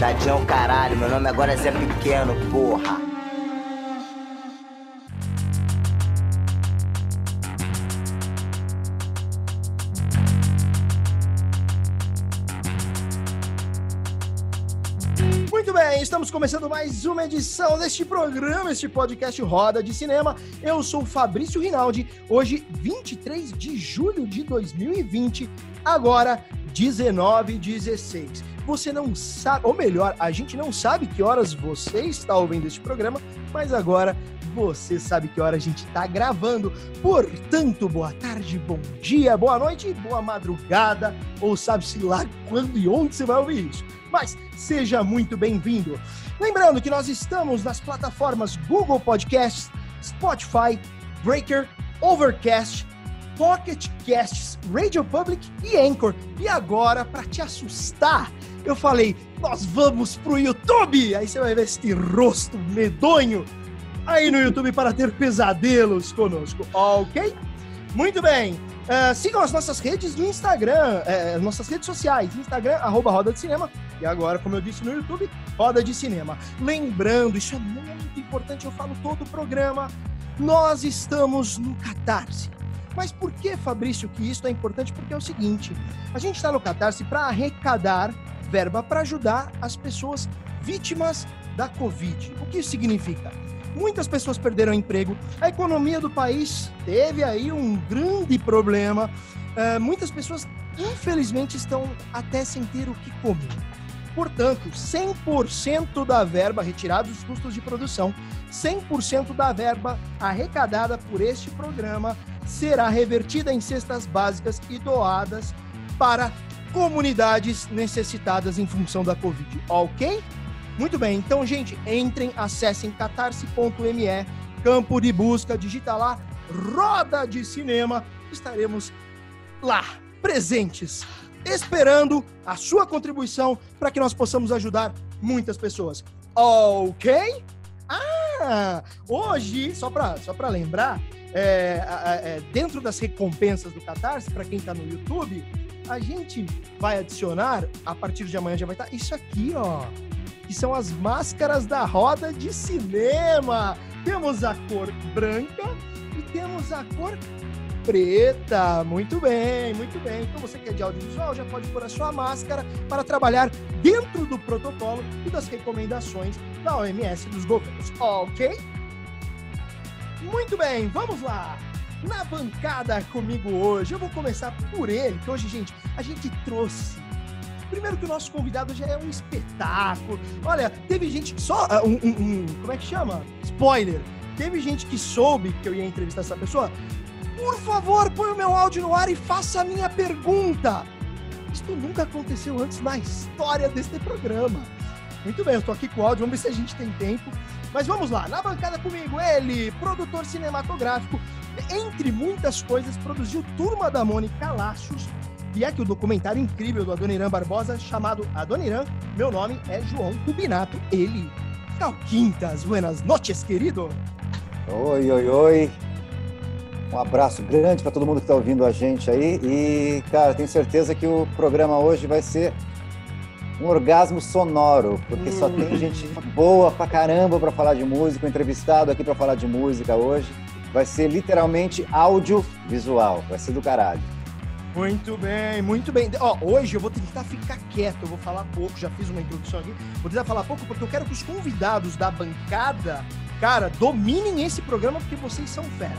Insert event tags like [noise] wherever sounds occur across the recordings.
Tadinho é caralho, meu nome agora é Zé Pequeno, porra. Muito bem, estamos começando mais uma edição deste programa, este podcast Roda de Cinema. Eu sou Fabrício Rinaldi, hoje 23 de julho de 2020, agora 19h16. Você não sabe, ou melhor, a gente não sabe que horas você está ouvindo este programa, mas agora você sabe que hora a gente está gravando. Portanto, boa tarde, bom dia, boa noite, boa madrugada, ou sabe-se lá quando e onde você vai ouvir isso. Mas seja muito bem-vindo. Lembrando que nós estamos nas plataformas Google Podcasts, Spotify, Breaker, Overcast, Pocket Casts, Radio Public e Anchor. E agora, para te assustar, eu falei, nós vamos pro YouTube. Aí você vai ver este rosto medonho aí no YouTube para ter pesadelos conosco, ok? Muito bem. Uh, sigam as nossas redes no Instagram, eh, nossas redes sociais, Instagram, arroba Roda de Cinema, e agora, como eu disse no YouTube, Roda de Cinema. Lembrando, isso é muito importante, eu falo todo o programa, nós estamos no Catarse. Mas por que, Fabrício, que isso é importante? Porque é o seguinte, a gente está no Catarse para arrecadar verba para ajudar as pessoas vítimas da Covid. O que isso significa? Muitas pessoas perderam emprego, a economia do país teve aí um grande problema. Uh, muitas pessoas, infelizmente, estão até sem ter o que comer. Portanto, 100% da verba retirada dos custos de produção, 100% da verba arrecadada por este programa será revertida em cestas básicas e doadas para comunidades necessitadas em função da Covid, ok? Muito bem, então, gente, entrem, acessem catarse.me, campo de busca, digita lá, roda de cinema, estaremos lá, presentes, esperando a sua contribuição para que nós possamos ajudar muitas pessoas, ok? Ah, hoje, só para só lembrar, é, é, dentro das recompensas do Catarse, para quem está no YouTube, a gente vai adicionar, a partir de amanhã já vai estar, tá, isso aqui, ó que são as máscaras da roda de cinema. Temos a cor branca e temos a cor preta. Muito bem, muito bem. Então você que é de audiovisual já pode pôr a sua máscara para trabalhar dentro do protocolo e das recomendações da OMS e dos governos. Ok? Muito bem, vamos lá. Na bancada comigo hoje, eu vou começar por ele, que hoje, gente, a gente trouxe Primeiro que o nosso convidado já é um espetáculo. Olha, teve gente que só. Uh, um, um, um, como é que chama? Spoiler. Teve gente que soube que eu ia entrevistar essa pessoa. Por favor, põe o meu áudio no ar e faça a minha pergunta. Isso nunca aconteceu antes na história deste programa. Muito bem, eu tô aqui com o áudio, vamos ver se a gente tem tempo. Mas vamos lá, na bancada comigo, ele, produtor cinematográfico, entre muitas coisas, produziu Turma da Mônica Laços, e aqui o documentário incrível do Adoniran Barbosa, chamado Adoniran, meu nome é João Tubinato, ele. Cal Quintas, buenas noches, querido. Oi, oi, oi. Um abraço grande para todo mundo que está ouvindo a gente aí. E, cara, tenho certeza que o programa hoje vai ser um orgasmo sonoro, porque só tem gente boa pra caramba para falar de música, um entrevistado aqui para falar de música hoje. Vai ser literalmente audiovisual, vai ser do caralho. Muito bem, muito bem. Ó, hoje eu vou tentar ficar quieto, eu vou falar pouco, já fiz uma introdução aqui. Vou tentar falar pouco porque eu quero que os convidados da bancada, cara, dominem esse programa porque vocês são fera.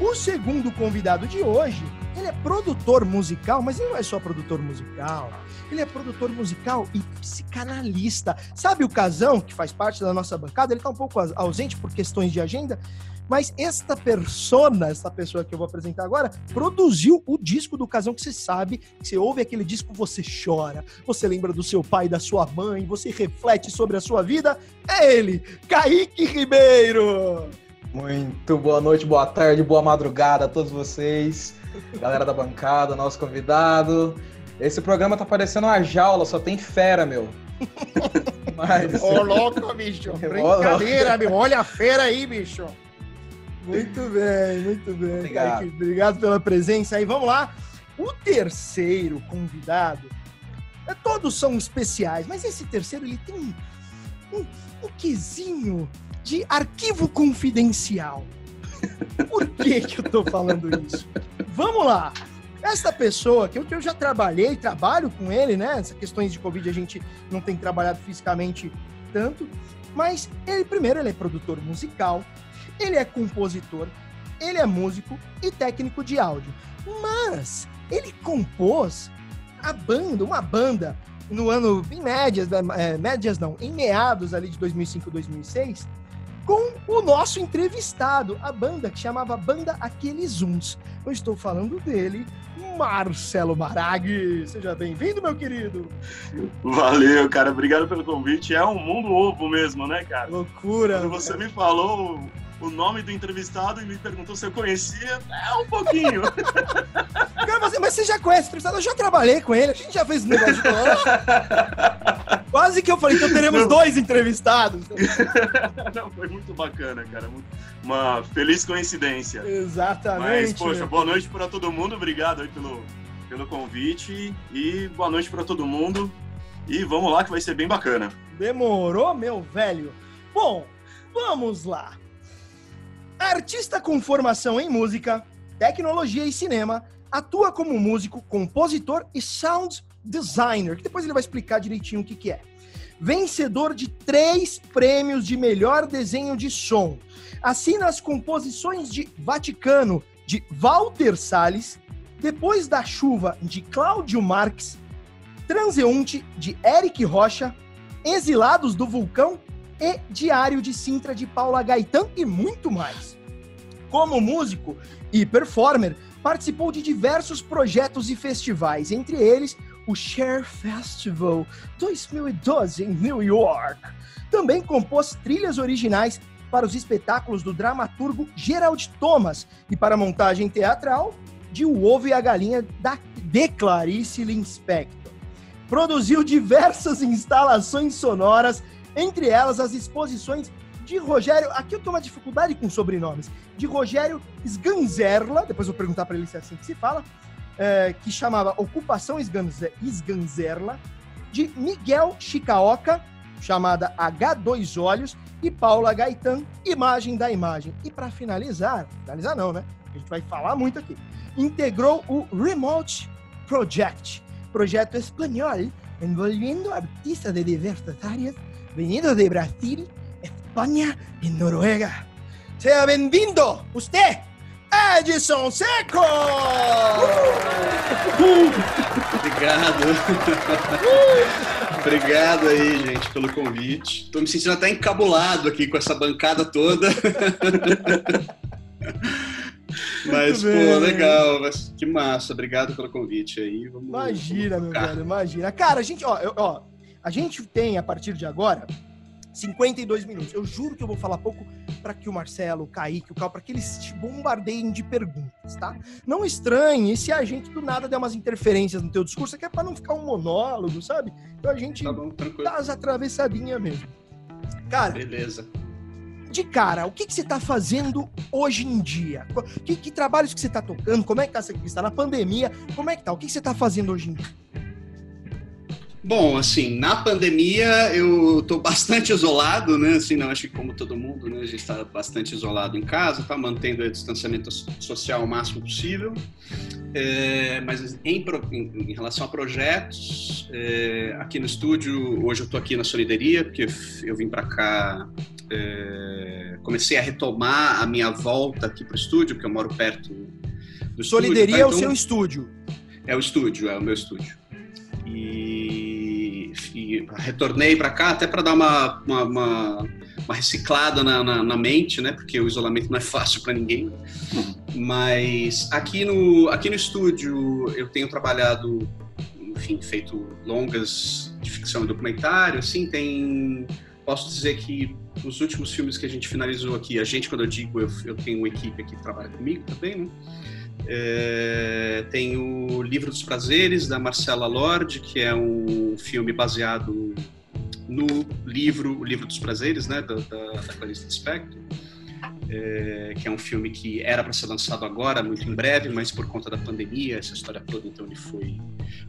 O segundo convidado de hoje, ele é produtor musical, mas ele não é só produtor musical. Ele é produtor musical e psicanalista. Sabe o Casão, que faz parte da nossa bancada? Ele tá um pouco ausente por questões de agenda, Mas esta persona, essa pessoa que eu vou apresentar agora, produziu o disco do Casão que você sabe, que você ouve aquele disco, você chora, você lembra do seu pai, da sua mãe, você reflete sobre a sua vida. É ele, Kaique Ribeiro! Muito boa noite, boa tarde, boa madrugada a todos vocês, galera da bancada, nosso convidado. Esse programa tá parecendo uma jaula, só tem fera, meu. [laughs] Mas... Ô, louco, bicho. [laughs] Brincadeira, meu. Olha a fera aí, bicho. Muito bem, muito bem. Obrigado. Obrigado pela presença aí. Vamos lá. O terceiro convidado, é, todos são especiais, mas esse terceiro ele tem um, um, um quesinho de arquivo confidencial. Por que, que eu tô falando isso? Vamos lá. Essa pessoa, que eu, que eu já trabalhei, trabalho com ele, né? Essas questões de Covid a gente não tem trabalhado fisicamente tanto, mas ele, primeiro, ele é produtor musical, ele é compositor, ele é músico e técnico de áudio. Mas ele compôs a banda, uma banda, no ano, em médias, é, médias não, em meados ali de 2005, 2006, com o nosso entrevistado, a banda que chamava Banda Aqueles Uns. Eu estou falando dele, Marcelo Maraghi. Seja bem-vindo, meu querido. Valeu, cara. Obrigado pelo convite. É um mundo ovo mesmo, né, cara? Loucura. Quando você me falou o nome do entrevistado e me perguntou se eu conhecia, é um pouquinho. [laughs] Cara, mas, mas você já conhece o entrevistado? Eu já trabalhei com ele, a gente já fez um negócio com Quase que eu falei, então teremos Não. dois entrevistados. [laughs] Não, foi muito bacana, cara. Uma feliz coincidência. Exatamente. Mas, poxa, boa noite para todo mundo. Obrigado aí pelo, pelo convite. E boa noite para todo mundo. E vamos lá que vai ser bem bacana. Demorou, meu velho. Bom, vamos lá. Artista com formação em música, tecnologia e cinema, atua como músico, compositor e sound designer, que depois ele vai explicar direitinho o que, que é. Vencedor de três prêmios de melhor desenho de som. Assina as composições de Vaticano, de Walter Salles, Depois da Chuva, de Cláudio Marques, Transeunte, de Eric Rocha, Exilados do Vulcão, e Diário de Sintra de Paula Gaetan e muito mais. Como músico e performer, participou de diversos projetos e festivais, entre eles o Share Festival 2012 em New York. Também compôs trilhas originais para os espetáculos do dramaturgo Gerald Thomas e para a montagem teatral de O Ovo e a Galinha da, de Clarice Lispector. Produziu diversas instalações sonoras entre elas as exposições de Rogério, aqui eu tenho uma dificuldade com sobrenomes, de Rogério Sganzerla, depois eu vou perguntar para ele se é assim que se fala, é, que chamava Ocupação Sganzerla, de Miguel Chicaoca, chamada H2 Olhos, e Paula Gaetan, Imagem da Imagem. E para finalizar, finalizar não, né? A gente vai falar muito aqui. Integrou o Remote Project, projeto espanhol envolvendo artistas de diversas áreas venido de Brasil, España y Noruega. Sea bem-vindo, usted, Edson Seco! Obrigado. Obrigado aí, gente, pelo convite. Estou me sentindo até encabulado aqui com essa bancada toda. Mas, pô, legal. Mas, que massa. Obrigado pelo convite aí. Vamos, imagina, vamos meu velho, imagina. Cara, a gente, ó, ó, a gente tem, a partir de agora, 52 minutos. Eu juro que eu vou falar pouco para que o Marcelo, o Kaique, o Cal, para que eles te bombardeiem de perguntas, tá? Não estranhe se a gente do nada der umas interferências no teu discurso, que é para não ficar um monólogo, sabe? Então a gente tá bom, dá as atravessadinhas mesmo. Cara. Beleza. De cara, o que, que você está fazendo hoje em dia? Que, que trabalhos que você está tocando? Como é que tá essa questão? Na pandemia, como é que tá? O que, que você está fazendo hoje em dia? Bom, assim, na pandemia eu estou bastante isolado, né? Assim, não acho que como todo mundo, né? A gente está bastante isolado em casa, tá mantendo o distanciamento social o máximo possível. É, mas em, em, relação a projetos, é, aqui no estúdio, hoje eu estou aqui na Solidaria, porque eu vim para cá, é, comecei a retomar a minha volta aqui para o estúdio, porque eu moro perto do Solidaria estúdio. Tá? Então, é o seu estúdio? É o estúdio, é o meu estúdio. Retornei para cá até para dar uma, uma, uma, uma reciclada na, na, na, mente, né? Porque o isolamento não é [laughs] fácil para ninguém. Mas aqui no, aqui no estúdio eu tenho trabalhado, enfim, feito longas de ficção e documentário, assim, tem... Posso dizer que os últimos filmes que a gente finalizou aqui, a gente, quando eu digo, eu, eu tenho uma equipe aqui que trabalha comigo também, né? É, tem o Livro dos Prazeres, da Marcela Lorde, que é um filme baseado no livro O Livro dos Prazeres, né, da, da, da Clarice Lispector, é, que é um filme que era para ser lançado agora, muito em breve, mas por conta da pandemia, essa história toda, então ele foi,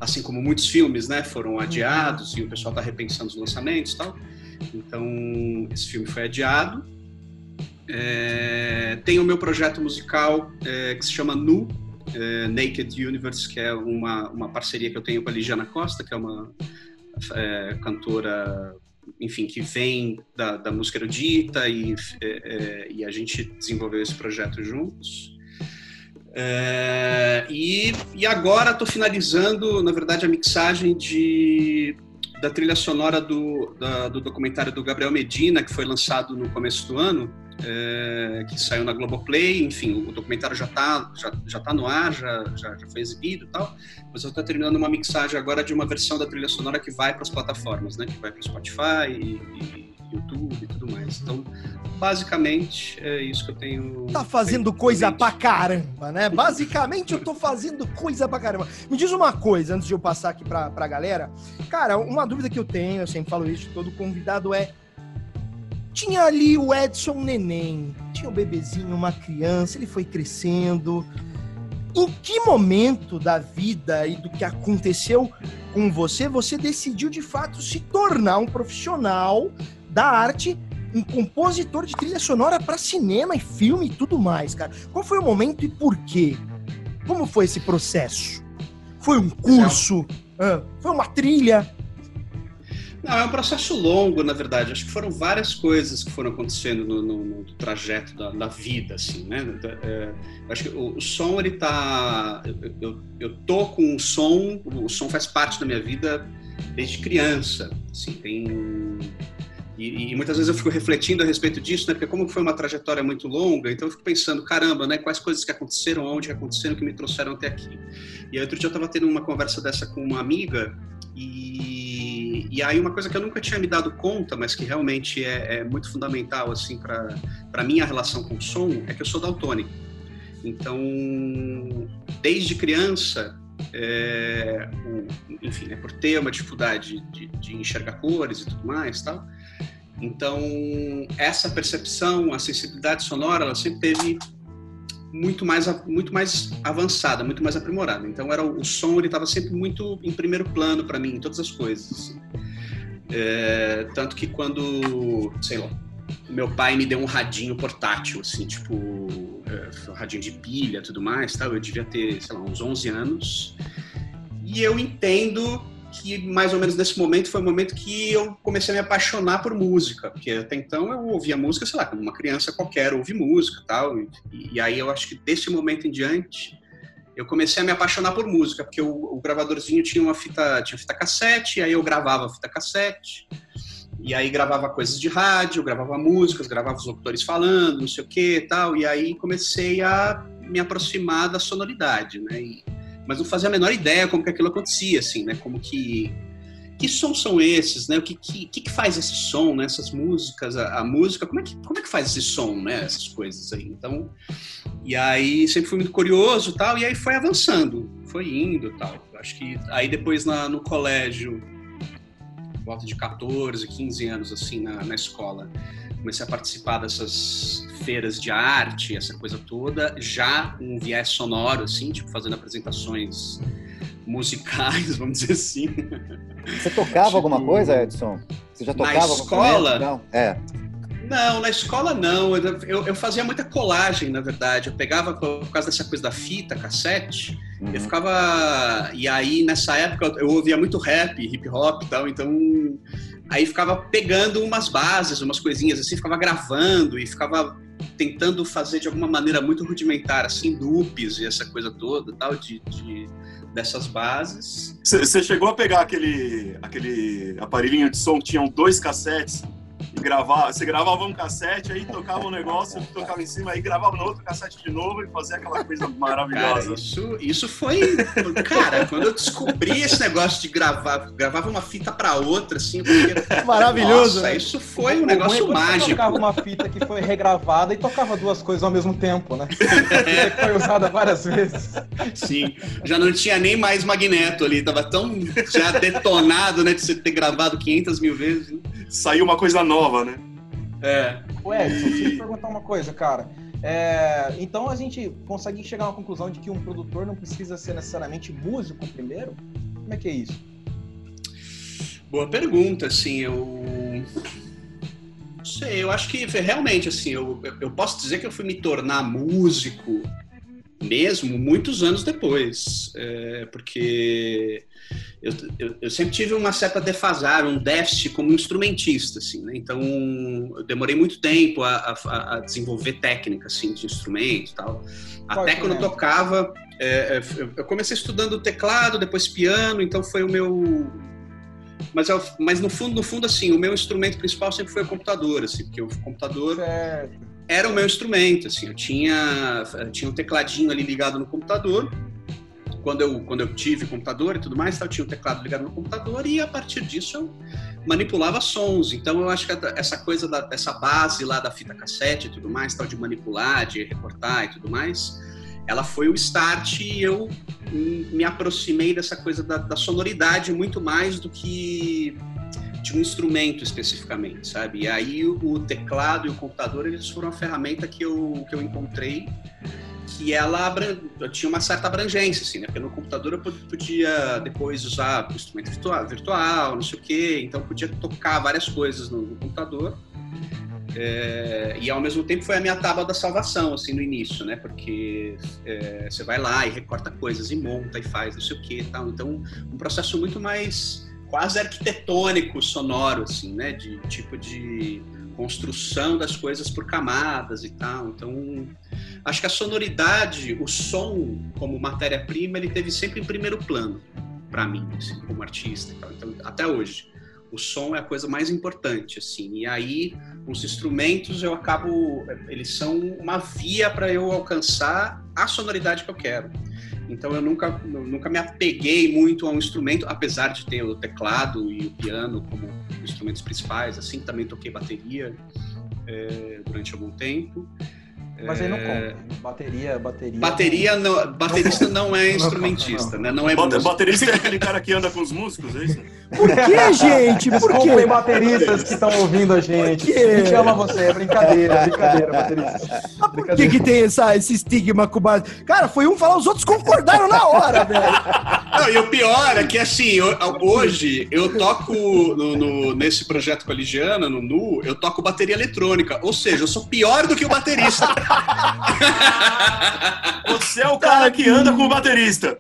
assim como muitos filmes, né, foram adiados e o pessoal está repensando os lançamentos e tal. Então, esse filme foi adiado é, tem o meu projeto musical é, que se chama Nu, é, Naked Universe, que é uma, uma parceria que eu tenho com a Ligiana Costa, que é uma é, cantora, enfim, que vem da, da música erudita e, é, é, e a gente desenvolveu esse projeto juntos. e, e agora estou finalizando, na verdade, a mixagem de da trilha sonora do, da, do documentário do Gabriel Medina, que foi lançado no começo do ano, é, que saiu na Globoplay, enfim, o documentário já está já, já tá no ar, já, já, já foi exibido e tal, mas eu estou terminando uma mixagem agora de uma versão da trilha sonora que vai para as plataformas, né, que vai para o Spotify e, e, YouTube e tudo mais. Então, basicamente, é isso que eu tenho... Tá fazendo coisa pra caramba, né? Basicamente, eu tô fazendo coisa pra caramba. Me diz uma coisa, antes de eu passar aqui pra, pra galera. Cara, uma dúvida que eu tenho, eu sempre falo isso, todo convidado é tinha ali o Edson Neném, tinha um bebezinho, uma criança, ele foi crescendo. Em que momento da vida e do que aconteceu com você, você decidiu de fato se tornar um profissional da arte, um compositor de trilha sonora para cinema e filme e tudo mais, cara? Qual foi o momento e por quê? Como foi esse processo? Foi um curso? Foi uma trilha? Não, é um processo longo, na verdade. Acho que foram várias coisas que foram acontecendo no, no, no trajeto da, da, vida, assim, né? É, acho que o, o, som, ele tá... Eu, eu, tô com o som, o som faz parte da minha vida desde criança, assim, tem... E, e, muitas vezes eu fico refletindo a respeito disso, né? Porque como foi uma trajetória muito longa, então eu fico pensando, caramba, né? Quais coisas que aconteceram, onde aconteceram, que me trouxeram até aqui. E aí outro dia eu estava tendo uma conversa dessa com uma amiga e e, aí uma coisa que eu nunca tinha me dado conta, mas que realmente é, é muito fundamental assim para minha relação com o som, é que eu sou daltônico. Então, desde criança, é, o, enfim, né, por ter uma dificuldade de, de, enxergar cores e tudo mais, tal. Então, essa percepção, a sensibilidade sonora, ela sempre teve muito mais muito mais avançada, muito mais aprimorada. Então era o, som ele estava sempre muito em primeiro plano para mim em todas as coisas. É, tanto que quando, sei lá, meu pai me deu um radinho portátil, assim, tipo, é, um radinho de pilha, tudo mais, tal. Eu devia ter, sei lá, uns 11 anos. E eu entendo que mais ou menos nesse momento foi o momento que eu comecei a me apaixonar por música, porque até então eu ouvia música, sei lá, como uma criança qualquer ouve música tal, e, e aí eu acho que desse momento em diante eu comecei a me apaixonar por música, porque o, o gravadorzinho tinha uma fita, tinha fita cassete, aí eu gravava fita cassete, e aí gravava coisas de rádio, gravava músicas, gravava os locutores falando, não sei o que tal, e aí comecei a me aproximar da sonoridade, né, e, mas não fazia a menor ideia como que aquilo acontecia, assim, né? Como que que sons são esses, né? O que, que, que faz esse som, né? Essas músicas, a, a, música, como é, que, como é que faz esse som, né? Essas coisas aí. Então, e aí sempre fui muito curioso tal, e aí foi avançando, foi indo tal. Acho que aí depois na, no colégio, volta de 14, 15 anos, assim, na, na escola, comecei a participar dessas feiras de arte, essa coisa toda, já um viés sonoro, assim, tipo, fazendo apresentações musicais, [laughs] vamos dizer assim. Você tocava tipo, alguma coisa, Edson? Você já tocava? Na escola? Não. É. Não, na escola não. Eu, eu, fazia muita colagem, na verdade. Eu pegava, por causa dessa coisa da fita, cassete, uhum. eu ficava. E aí, nessa época, eu ouvia muito rap, hip hop e tal, então Aí ficava pegando umas bases, umas coisinhas assim, ficava gravando e ficava tentando fazer de alguma maneira muito rudimentar, assim, loops e essa coisa toda, tal, de, de dessas bases. Você chegou a pegar aquele, aquele aparelhinho de som que tinham dois cassetes gravar, você gravava um cassete, aí tocava um negócio, tocava em cima, aí gravava no outro cassete de novo e fazia aquela coisa maravilhosa. Cara, isso, isso foi. Cara, quando eu descobri esse negócio de gravar, gravava uma fita pra outra, assim. Porque, Maravilhoso. Nossa, né? isso foi um negócio ruim é mágico. tocava uma fita que foi regravada e tocava duas coisas ao mesmo tempo, né? [laughs] Que foi usada várias vezes. Sim, já não tinha nem mais magneto ali, tava tão já detonado, né, de você ter gravado 500 mil vezes. né? Saiu uma coisa nova, né? É. Ô Edson, deixa eu te perguntar uma coisa, cara. É, então a gente consegue chegar a uma conclusão de que um produtor não precisa ser necessariamente músico primeiro? Como é que é isso? Boa pergunta, assim, eu. Não sei, eu acho que realmente, assim, eu, eu posso dizer que eu fui me tornar músico mesmo muitos anos depois, é, porque eu, eu, eu sempre tive uma certa defasagem, um déficit como instrumentista, assim, né? Então, eu demorei muito tempo a, a, a desenvolver técnica, assim, de instrumento e tal. Até quando eu tocava, é, é, eu- eu comecei estudando teclado, depois piano, então foi o meu mas, eu- mas no fundo, no fundo, assim, o meu instrumento principal sempre foi o computador, assim, porque o computador Certo. Era o meu instrumento, assim, eu tinha, eu tinha um tecladinho ali ligado no computador, quando eu, quando eu tive computador e tudo mais, eu tinha um teclado ligado no computador e a partir disso eu manipulava sons, então eu acho que essa coisa da, base lá da fita cassete e tudo mais, tal, de manipular, de recortar e tudo mais, ela foi o start e eu me aproximei dessa coisa da, da sonoridade muito mais do que de um instrumento especificamente, sabe? E aí o, teclado e o computador eles foram a ferramenta que eu, que eu encontrei que ela tinha uma certa abrangência, assim, né? Porque no computador eu pod- podia depois usar instrumento virtual, virtual, não sei o quê, então podia tocar várias coisas no, no computador. É, e ao mesmo tempo foi a minha tábua da salvação, assim, no início, né? Porque é, você vai lá e recorta coisas e monta e faz não sei o que e tal. Então, um processo muito mais quase arquitetônico, sonoro, assim, né? De tipo de construção das coisas por camadas e tal. Então, acho que a sonoridade, o som como matéria-prima, ele teve sempre em primeiro plano para mim, assim, como artista. Então, até hoje, o som é a coisa mais importante, assim. E aí, os instrumentos, eu acabo, eles são uma via para eu alcançar a sonoridade que eu quero. Então eu nunca, eu nunca me apeguei muito a um instrumento, apesar de ter o teclado e o piano como instrumentos principais. Assim, também toquei bateria é, durante algum tempo. Mas aí não É, conta. Bateria, bateria. Bateria, não, baterista não é instrumentista, né? Não é Bate- músico. Baterista é aquele cara que anda com os músicos, é isso? Por que, gente? Por Desculpem, quê? bateristas que estão ouvindo a gente. quê? A gente ama você, é brincadeira, é [laughs] brincadeira, baterista. Por que, que tem essa, esse estigma com base? Cara, foi um falar, os outros concordaram na hora, velho. Não, e o pior é que, assim, eu- hoje eu toco no, no- nesse projeto com a Ligiana, no Nu, eu toco bateria eletrônica. Ou seja, eu sou pior do que o baterista. [laughs] Você é o cara que anda com o baterista.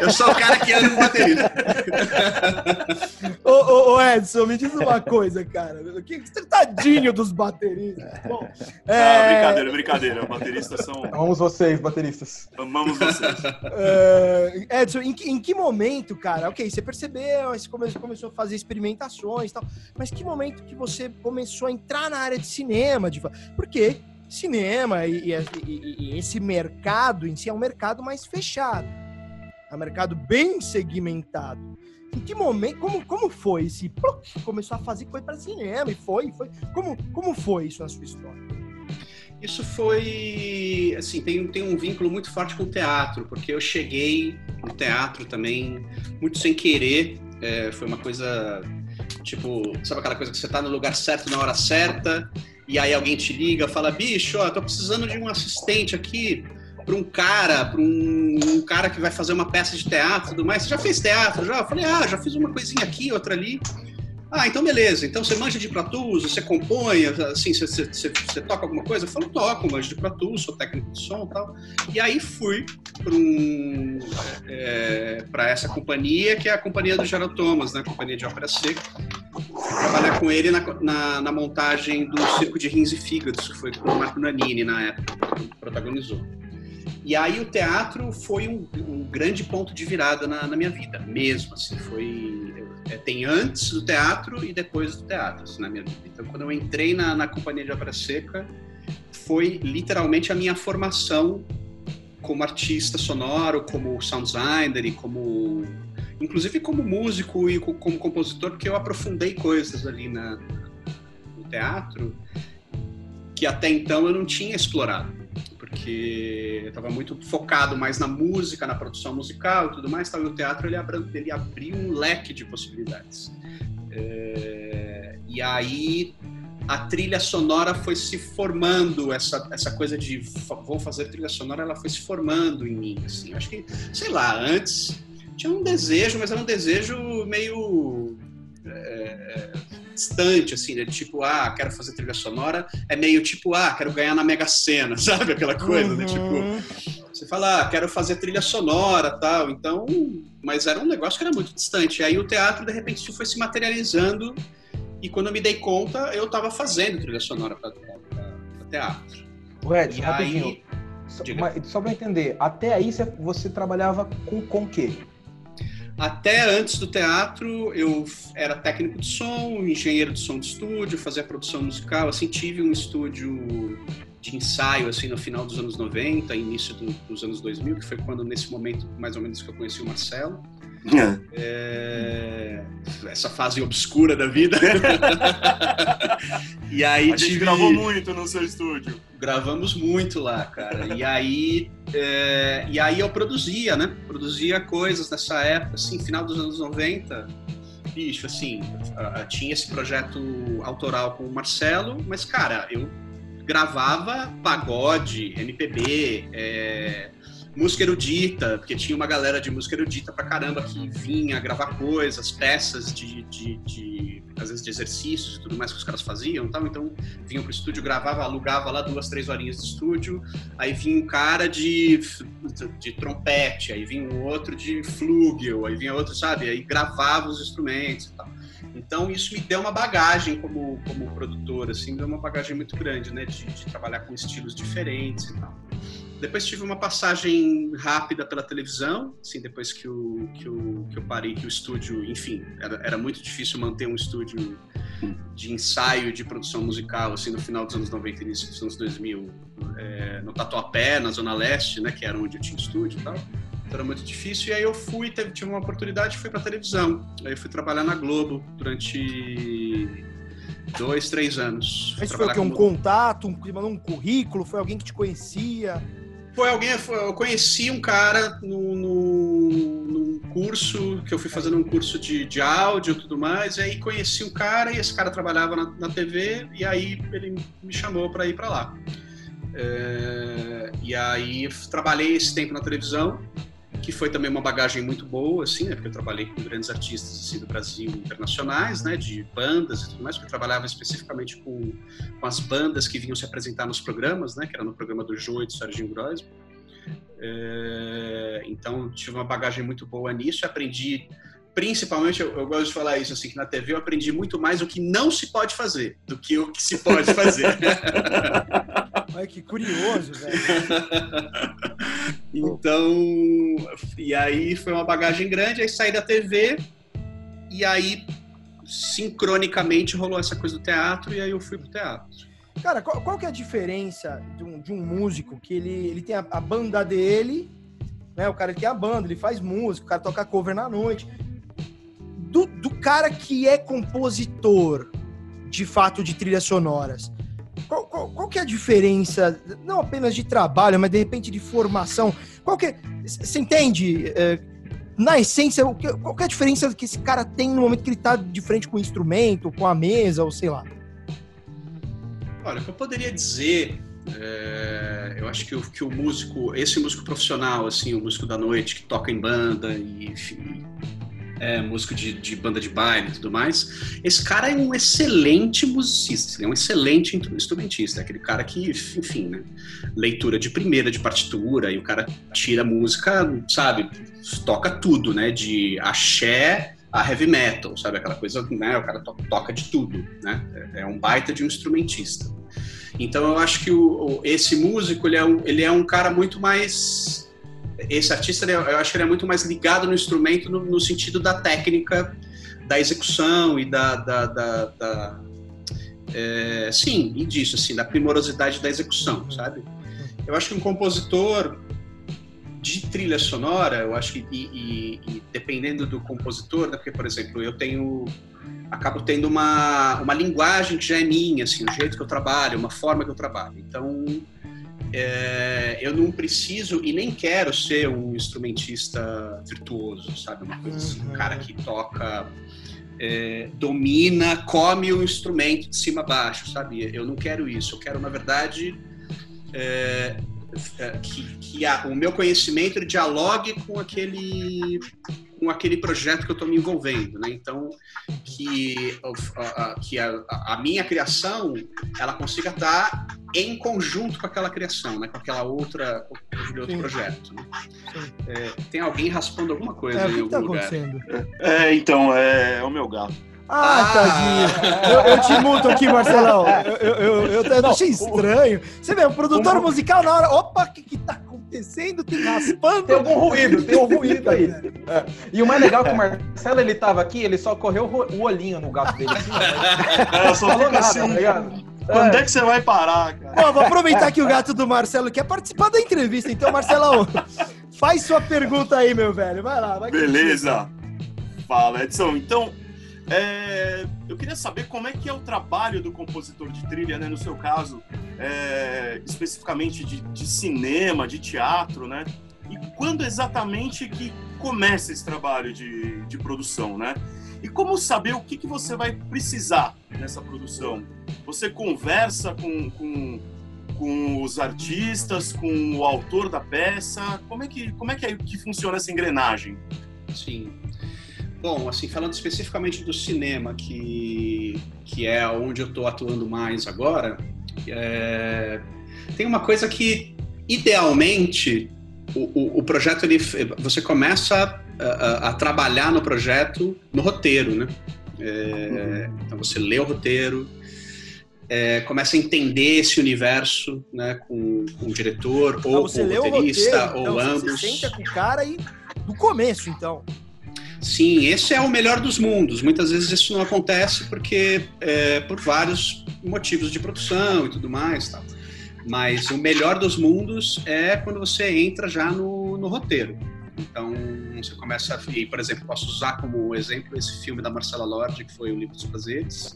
Eu sou o cara que anda com o baterista. [laughs] Ô, ô, ô, Edson, me diz uma coisa, cara. Que tadinho dos bateristas. Bom, Ah, é, brincadeira, brincadeira. Bateristas são. Amamos vocês, bateristas. Amamos vocês. é, Edson, em que, em que momento, cara? Ok, você percebeu, você come- começou a fazer experimentações e tal, mas que momento que você começou a entrar na área de cinema? De, porque cinema e- e- e esse mercado em si é um mercado mais fechado. É um mercado bem segmentado. Em que momento, como, como foi esse... Começou a fazer coisa para cinema e foi, foi. Como, como foi isso na sua história? Isso foi, assim, tem, tem um vínculo muito forte com o teatro, porque eu cheguei no teatro também muito sem querer. É, foi uma coisa, tipo, sabe aquela coisa que você tá no lugar certo na hora certa, e aí alguém te liga, fala, bicho, ó, tô precisando de um assistente aqui para um cara, para um, um cara que vai fazer uma peça de teatro e tudo mais. Você já fez teatro? Já? Eu falei, ah, já fiz uma coisinha aqui, outra ali. Ah, então beleza. Então você manja de Tools, você compõe, assim, você, você, você, você toca alguma coisa? Eu falo, toco, manjo de Tools, sou técnico de som e tal. E aí fui para um, é, essa companhia, que é a companhia do Gerald Thomas, né? Companhia de Ópera Seca. Trabalhar com ele na, na, na montagem do Circo de Rins e Fígados, que foi com o Marco Nanini na época, que protagonizou. E aí o teatro foi um, um grande ponto de virada na, na minha vida, mesmo, assim, foi... é, tem antes do teatro e depois do teatro assim, na minha vida. Então, quando eu entrei na, na companhia de ópera seca, foi literalmente a minha formação como artista sonoro, como sound designer e como inclusive como músico e como compositor, porque eu aprofundei coisas ali na, no teatro que até então eu não tinha explorado, porque estava muito focado mais na música, na produção musical e tudo mais, tal, e o teatro ele, abra, ele abriu um leque de possibilidades. É, e aí a trilha sonora foi se formando, essa, essa coisa de vou fazer trilha sonora, ela foi se formando em mim, assim. Acho que, sei lá, antes tinha um desejo, mas era um desejo meio é, distante, assim, né? Tipo, ah, quero fazer trilha sonora. É meio tipo, ah, quero ganhar na Mega Sena, [laughs] sabe? Aquela coisa, né? uhum. né? Tipo, você fala, ah, quero fazer trilha sonora tal. Então, mas era um negócio que era muito distante. Aí o teatro, de repente, isso foi se materializando. E quando eu me dei conta, eu estava fazendo trilha sonora para teatro. O Ed, rapidinho. Aí... Só, só para entender, até aí você, você trabalhava com o quê? Até antes do teatro, eu era técnico de som, engenheiro de som de estúdio, fazia produção musical. Assim, tive um estúdio de ensaio assim no final dos anos 90, início do, dos anos 2000, que foi quando nesse momento mais ou menos que eu conheci o Marcelo. É, essa fase obscura da vida. [laughs] e aí a gente tive... gravou muito no seu estúdio. Gravamos muito lá, cara. E aí, é... e aí eu produzia, né? Produzia coisas nessa época, assim, final dos anos 90. Bicho, assim, tinha esse projeto autoral com o Marcelo, mas, cara, eu gravava pagode, MPB, é música erudita, porque tinha uma galera de música erudita pra caramba que vinha gravar coisas, peças de, de, de às vezes de exercícios e tudo mais que os caras faziam tal. Então vinham pro estúdio, gravava, alugava lá duas, três horinhas de estúdio, aí vinha um cara de, de trompete, aí vinha um outro de flugel, aí vinha outro, sabe? Aí gravava os instrumentos e tal. Então isso me deu uma bagagem como, como produtor, assim, deu uma bagagem muito grande, né? De, de trabalhar com estilos diferentes e tal. Depois tive uma passagem rápida pela televisão, assim, depois que, o, que, o, que eu parei, que o estúdio, enfim, era, era muito difícil manter um estúdio de ensaio de produção musical, assim, no final dos anos 90 início dos anos 2000, é, no Tatuapé, na Zona Leste, né, que era onde eu tinha estúdio e tal. Então era muito difícil, e aí eu fui, teve, tive uma oportunidade e fui para televisão. Aí eu fui trabalhar na Globo durante dois, três anos. Mas foi o que? Um contato, um, um currículo? Foi alguém que te conhecia? Foi alguém, eu conheci um cara no, no, num curso, que eu fui fazendo um curso de, de áudio e tudo mais, e aí conheci um cara, e esse cara trabalhava na, na TV, e aí ele me chamou para ir para lá. É, e aí trabalhei esse tempo na televisão, que foi também uma bagagem muito boa, assim, né? Porque eu trabalhei com grandes artistas assim, do Brasil internacionais, né? De bandas e tudo mais, porque eu trabalhava especificamente com, com as bandas que vinham se apresentar nos programas, né? Que era no programa do Joe e do Serginho Grosman. É, então, tive uma bagagem muito boa nisso, aprendi principalmente, eu, eu, gosto de falar isso, assim, que na TV eu aprendi muito mais o que não se pode fazer do que o que se pode fazer. [laughs] Olha que curioso, velho. [laughs] então, e aí foi uma bagagem grande, aí saí da TV e aí sincronicamente rolou essa coisa do teatro e aí eu fui pro teatro. Cara, qual, qual que é a diferença de um, de um músico que ele, ele tem a, a banda dele, né? O cara tem a banda, ele faz música, o cara toca cover na noite. Do, do cara que é compositor, de fato, de trilhas sonoras. Qual, qual, qual, que é a diferença, não apenas de trabalho, mas de repente de formação? Qual que é, você entende, é, na essência, qual que é a diferença que esse cara tem no momento que ele está de frente com o instrumento, com a mesa, ou sei lá? Olha, o que eu poderia dizer, é, eu acho que o, que o músico, esse músico profissional, assim, o músico da noite que toca em banda e enfim, é, músico de, de, banda de baile e tudo mais. Esse cara é um excelente musicista, é um excelente instrumentista, aquele cara que, enfim, né, leitura de primeira de partitura e o cara tira música, sabe, toca tudo, né, de axé a heavy metal, sabe, aquela coisa, né, o cara to toca de tudo, né, é, é um baita de um instrumentista. Então eu acho que o, esse músico ele é, um, ele é um cara muito mais esse artista, eu acho que ele é muito mais ligado no instrumento no, no sentido da técnica da execução e da, da, da, da é, sim, e disso, assim, da primorosidade da execução, sabe? Eu acho que um compositor de trilha sonora, eu acho que, e, e, e dependendo do compositor, né, porque, por exemplo, eu tenho, acabo tendo uma, uma linguagem que já é minha, assim, o jeito que eu trabalho, uma forma que eu trabalho. Então, é, eu não preciso e nem quero ser um instrumentista virtuoso, sabe? Uma coisa assim, um cara que toca, é, domina, come o instrumento de cima a baixo, sabe? Eu não quero isso. Eu quero, na verdade, é, é que, que a, o meu conhecimento dialogue com aquele com aquele projeto que eu estou me envolvendo, né? Então, que, a, que a, a, minha criação ela consiga estar em conjunto com aquela criação, né? Com aquela outra outro Sim. projeto. Né? É, tem alguém raspando alguma coisa é, em algum tá lugar? Acontecendo? É, então é, é o meu gato. Ah, ah, tadinho. Eu, eu, te muto aqui, Marcelão. Eu, eu, eu, eu, eu achei estranho. Você vê, o produtor um... musical na hora. Opa, o que, que tá acontecendo? Tem raspando. Tem algum ruído, tem um ruído aí. É. E o mais legal é que o Marcelo ele tava aqui, ele só correu o olhinho no gato dele. Assim, é, só falou nada, assim. Tá Quando é. é que você vai parar, cara? Bom, vou aproveitar que o gato do Marcelo quer participar da entrevista. Então, Marcelão, faz sua pergunta aí, meu velho. Vai lá. Vai Beleza. Fala, Edson. Então, é, eu queria saber como é que é o trabalho do compositor de trilha, né? No seu caso, é, especificamente de, de, cinema, de teatro, né? E quando exatamente que começa esse trabalho de, de produção, né? E como saber o que, que você vai precisar nessa produção? Você conversa com, com, com os artistas, com o autor da peça? Como é que, como é que, é que funciona essa engrenagem? Sim. Bom, assim, falando especificamente do cinema, que, que é onde eu estou atuando mais agora, é, tem uma coisa que, idealmente, o, o, o projeto, ele, você começa a, a, a, trabalhar no projeto no roteiro, né? É, uhum. Então você lê o roteiro, é, começa a entender esse universo né, com, com o diretor, ou com o roteirista, roteiro, ou então, ambos. Você senta com o cara e do começo, então. Sim, esse é o melhor dos mundos. Muitas vezes isso não acontece porque é, por vários motivos de produção e tudo mais, tal. Mas o melhor dos mundos é quando você entra já no, no roteiro. Então você começa a, e, por exemplo, posso usar como exemplo esse filme da Marcela Lorde que foi o Livro dos Prazeres,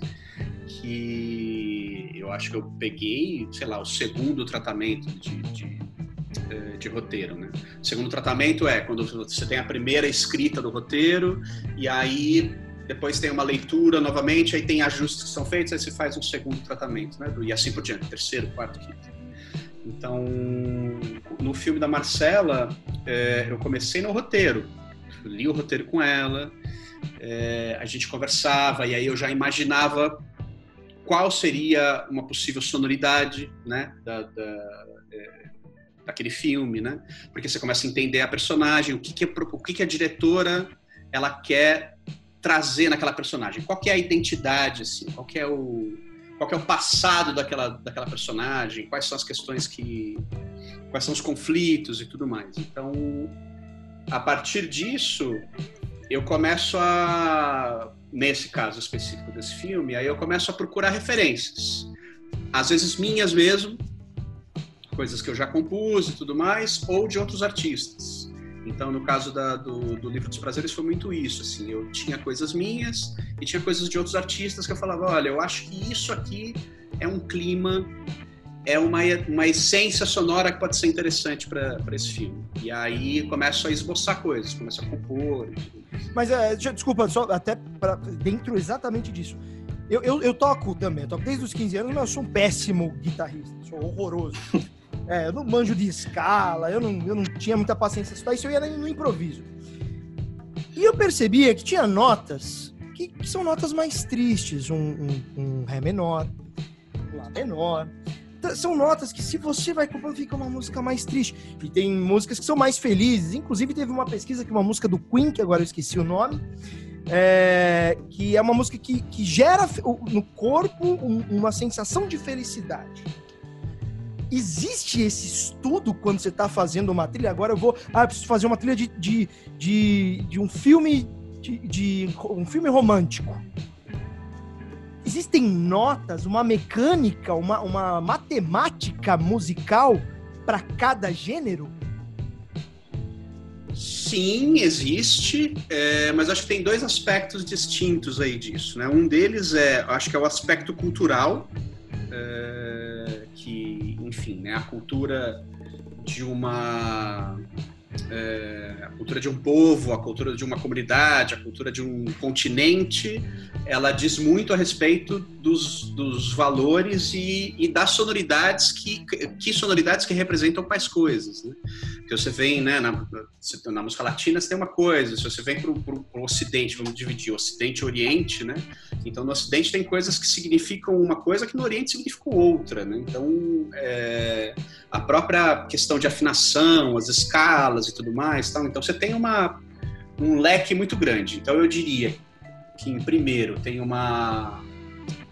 que eu acho que eu peguei, sei lá, o segundo tratamento de, de de roteiro, né? O segundo tratamento é quando você tem a primeira escrita do roteiro e aí depois tem uma leitura novamente, aí tem ajustes que são feitos, aí você faz um segundo tratamento, né? E assim por diante, terceiro, quarto, quinto. Então, no filme da Marcela, é, eu comecei no roteiro, li o roteiro com ela, é, a gente conversava e aí eu já imaginava qual seria uma possível sonoridade, né? Da, da, daquele filme, né? Porque você começa a entender a personagem, o que, que, o que, que a diretora ela quer trazer naquela personagem, qual é a identidade, assim, qual é o qual é o passado daquela, daquela personagem, quais são as questões que quais são os conflitos e tudo mais. Então, a partir disso, eu começo a nesse caso específico desse filme, aí eu começo a procurar referências. Às vezes minhas mesmo, coisas que eu já compus e tudo mais, ou de outros artistas. Então, no caso da, do, do, Livro dos Prazeres, foi muito isso. Assim, eu tinha coisas minhas e tinha coisas de outros artistas que eu falava: olha, eu acho que isso aqui é um clima, é uma, uma essência sonora que pode ser interessante para esse filme. E aí começo a esboçar coisas, começo a compor. Mas, é, desculpa, só até pra, dentro exatamente disso. Eu, eu, eu, toco também, eu toco desde os 15 anos, mas eu sou um péssimo guitarrista, sou horroroso. [laughs] É, eu não manjo de escala, eu não, eu não tinha muita paciência para isso, eu ia no improviso. E eu percebia que tinha notas que, que são notas mais tristes, um, um, um Ré menor, um Lá menor. São notas que, se você vai comprando, fica uma música mais triste. E tem músicas que são mais felizes. Inclusive, teve uma pesquisa que uma música do Queen, que agora eu esqueci o nome, é, que é uma música que, que gera no corpo um, uma sensação de felicidade existe esse estudo quando você está fazendo uma trilha? Agora eu vou. Ah, eu preciso fazer uma trilha de, de, de, de, um filme de, de um filme romântico, existem notas, uma mecânica, uma, uma matemática musical para cada gênero? Sim, existe, é, mas acho que tem dois aspectos distintos aí disso. Né? Um deles é, acho que é o aspecto cultural, é, enfim, né, a cultura de uma é, a cultura de um povo, a cultura de uma comunidade, a cultura de um continente, ela diz muito a respeito dos, dos valores e, e das sonoridades que, que sonoridades que representam quais coisas. Né? Que você vem, né, na, na música latina você tem uma coisa, se você vem para o Ocidente, vamos dividir Ocidente e Oriente, né? Então no Ocidente tem coisas que significam uma coisa que no Oriente significam outra, né? Então é, a própria questão de afinação, as escalas e tudo mais, tal. então você tem uma um leque muito grande. Então eu diria que, primeiro, tem uma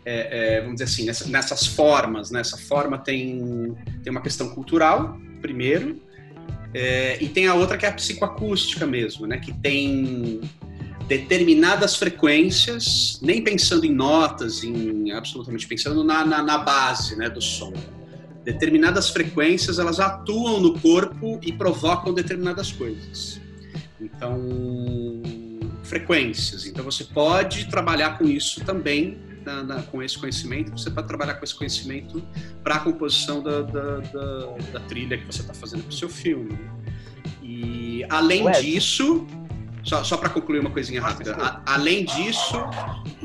é, é, vamos dizer assim, nessa, nessas formas, nessa né? forma tem, tem uma questão cultural, primeiro, é, e tem a outra que é a psicoacústica mesmo, né? Que tem determinadas frequências, nem pensando em notas, em absolutamente pensando na, na, na base né, do som. Determinadas frequências elas atuam no corpo e provocam determinadas coisas. Então, frequências. Então, você pode trabalhar com isso também na, na, com esse conhecimento, você pode trabalhar com esse conhecimento para a composição da, da, da, da, trilha que você está fazendo para o seu filme. E além Ué. disso, só, só para concluir uma coisinha rápida, a, além disso,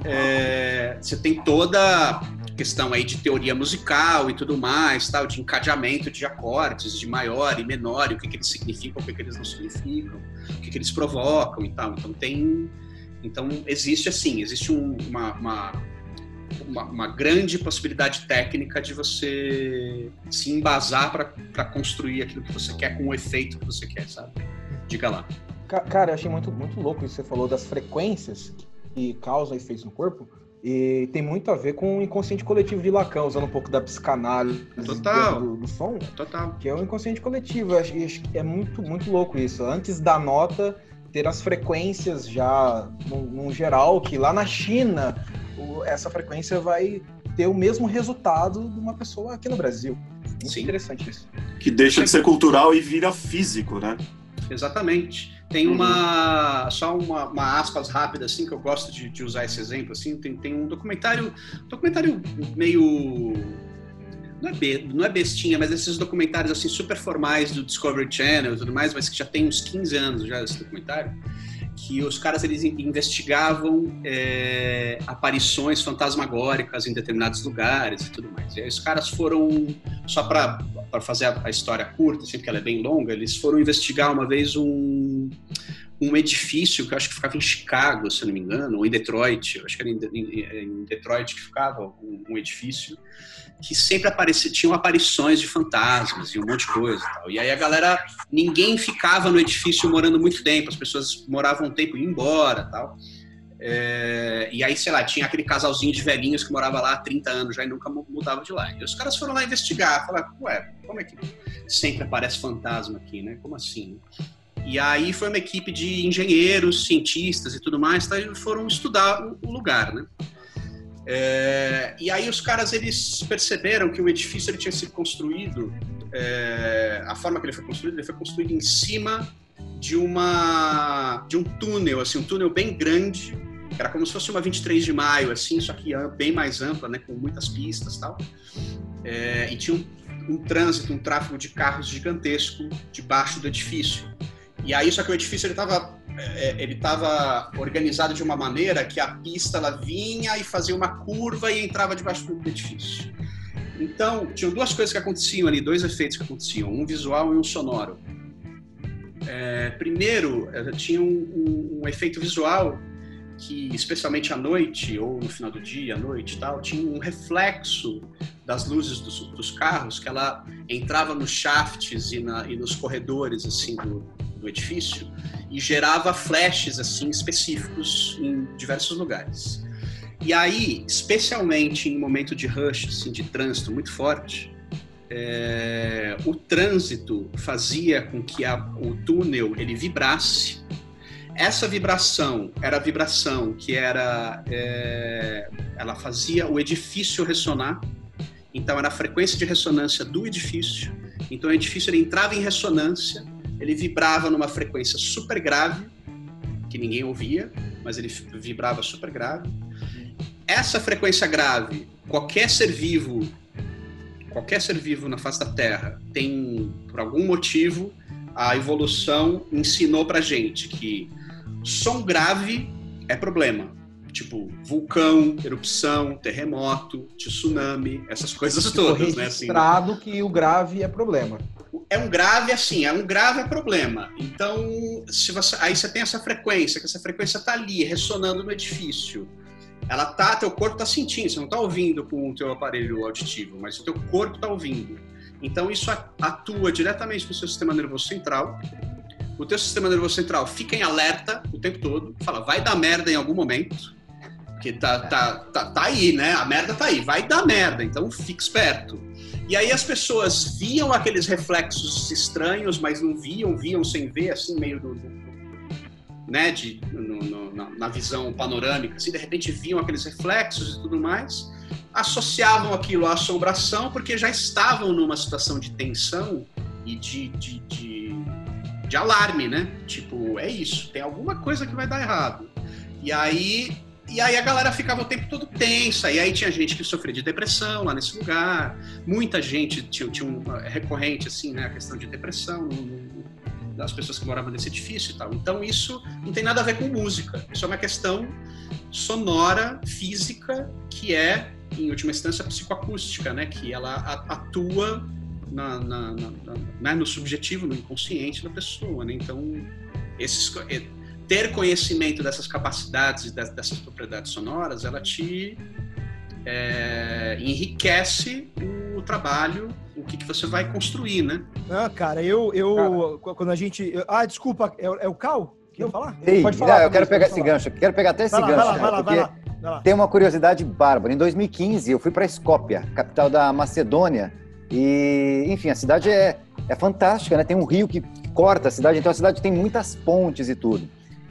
é, você tem toda questão aí de teoria musical e tudo mais, tal, de encadeamento de acordes, de maior e menor, e o que, que eles significam, o que, que eles não significam, o que, que eles provocam e tal. Então tem, então existe assim, existe um, uma, uma uma, uma, grande possibilidade técnica de você se embasar para construir aquilo que você quer com o efeito que você quer, sabe? Diga lá. Cara, eu achei muito, muito louco isso que você falou das frequências que causam efeitos no corpo. E tem muito a ver com o inconsciente coletivo de Lacan, usando um pouco da psicanálise Total. Do, do, som. Total. Que é o inconsciente coletivo. Acho, acho que é muito, muito louco isso. Antes da nota, ter as frequências já, num, geral, que lá na China essa frequência vai ter o mesmo resultado de uma pessoa aqui no Brasil. Muito Sim. interessante isso. Que deixa de ser cultural e vira físico, né? Exatamente. Tem uhum. uma. Só uma, uma aspas rápida, assim, que eu gosto de, de, usar esse exemplo, assim, tem, tem um documentário. documentário meio. Não é, be, não é bestinha, mas esses documentários assim super formais do Discovery Channel e tudo mais, mas que já tem uns 15 anos já esse documentário que os caras eles investigavam é, aparições fantasmagóricas em determinados lugares e tudo mais. E aí os caras foram, só para fazer a, a, história curta, assim, porque ela é bem longa, eles foram investigar uma vez um, um edifício que eu acho que ficava em Chicago, se não me engano, ou em Detroit, eu acho que era em, em, em Detroit que ficava um, um edifício que sempre aparecia, tinham aparições de fantasmas e um monte de coisa e tal. E aí a galera, ninguém ficava no edifício morando muito tempo, as pessoas moravam um tempo e iam embora tal. É, e aí, sei lá, tinha aquele casalzinho de velhinhos que morava lá há 30 anos já e nunca mudava de lá. E os caras foram lá investigar, falar, ué, como é que sempre aparece fantasma aqui, né? Como assim? E aí foi uma equipe de engenheiros, cientistas e tudo mais, tá, e foram estudar o lugar, né? É, e aí os caras eles perceberam que o edifício ele tinha sido construído, é, a forma que ele foi construído, ele foi construído em cima de uma de um túnel, assim, um túnel bem grande, era como se fosse uma 23 de maio, assim, só que bem mais ampla, né, com muitas pistas, tal. É, e tinha um, um trânsito, um tráfego de carros gigantesco debaixo do edifício. E aí só que o edifício ele estava é, ele estava organizado de uma maneira que a pista ela vinha e fazia uma curva e entrava debaixo do edifício. Então, tinham duas coisas que aconteciam ali, dois efeitos que aconteciam, um visual e um sonoro. É, primeiro, eh, tinha um, um, um, efeito visual que, especialmente à noite, ou no final do dia, à noite tal, tinha um reflexo das luzes dos, dos carros que ela entrava nos shafts e, na, e nos corredores assim do, edifício e gerava flashes assim específicos em diversos lugares. E aí, especialmente em momento de rush, assim, de trânsito muito forte, é, o trânsito fazia com que a, o túnel ele vibrasse. essa vibração era a vibração que era. É, ela fazia o edifício ressonar. Então era a frequência de ressonância do edifício. Então o edifício ele entrava em ressonância, ele vibrava numa frequência super grave, que ninguém ouvia, mas ele vibrava super grave. Essa frequência grave, qualquer ser vivo, qualquer ser vivo na face da Terra tem, por algum motivo, a evolução ensinou pra gente que som grave é problema. Tipo, vulcão, erupção, terremoto, tsunami, essas coisas Ficou todas, né? Assim, que o grave é problema. É um grave assim, é um grave problema. Então, se você, aí você tem essa frequência, que essa frequência tá ali ressonando no edifício. Ela tá, teu corpo tá sentindo, você não tá ouvindo com o teu aparelho auditivo, mas o teu corpo tá ouvindo. Então isso atua diretamente no seu sistema nervoso central. O teu sistema nervoso central fica em alerta o tempo todo, fala, vai dar merda em algum momento, porque tá, tá, tá, tá aí, né? A merda tá aí, vai dar merda, então fique esperto. E aí as pessoas viam aqueles reflexos estranhos, mas não viam, viam sem ver, assim, meio do, do- né, de, no- no- na, na visão panorâmica, assim, de repente viam aqueles reflexos e tudo mais, associavam aquilo à assombração, porque já estavam numa situação de tensão e de, de, de, de alarme, né? Tipo, é isso, tem alguma coisa que vai dar errado. E aí, e aí a galera ficava o tempo todo tensa, e aí tinha gente que sofria de depressão lá nesse lugar, muita gente tinha, tinha um recorrente, assim, né, a questão de depressão no- no- das pessoas que moravam nesse edifício e tal. Então isso não tem nada a ver com música, isso é uma questão sonora, física, que é, em última instância, psicoacústica, né, que ela atua na, na- na- né, no subjetivo, no inconsciente da pessoa, né? Então, esses, ter conhecimento dessas capacidades e dessas propriedades sonoras, ela te eh, enriquece o trabalho, o que, que você vai construir, né? Ah, cara, eu. eu Quando a gente. ah, desculpa, é, o- é o Cal? Quer falar? Ei, Pode não, falar, eu quero pegar esse falar. gancho, quero pegar até esse lá, gancho, lá, lá, porque tem uma curiosidade bárbara. Em 2015, eu fui para Escópia, capital da Macedônia, e, enfim, a cidade é, é fantástica, né? Tem um rio que corta a cidade, então a cidade tem muitas pontes e tudo.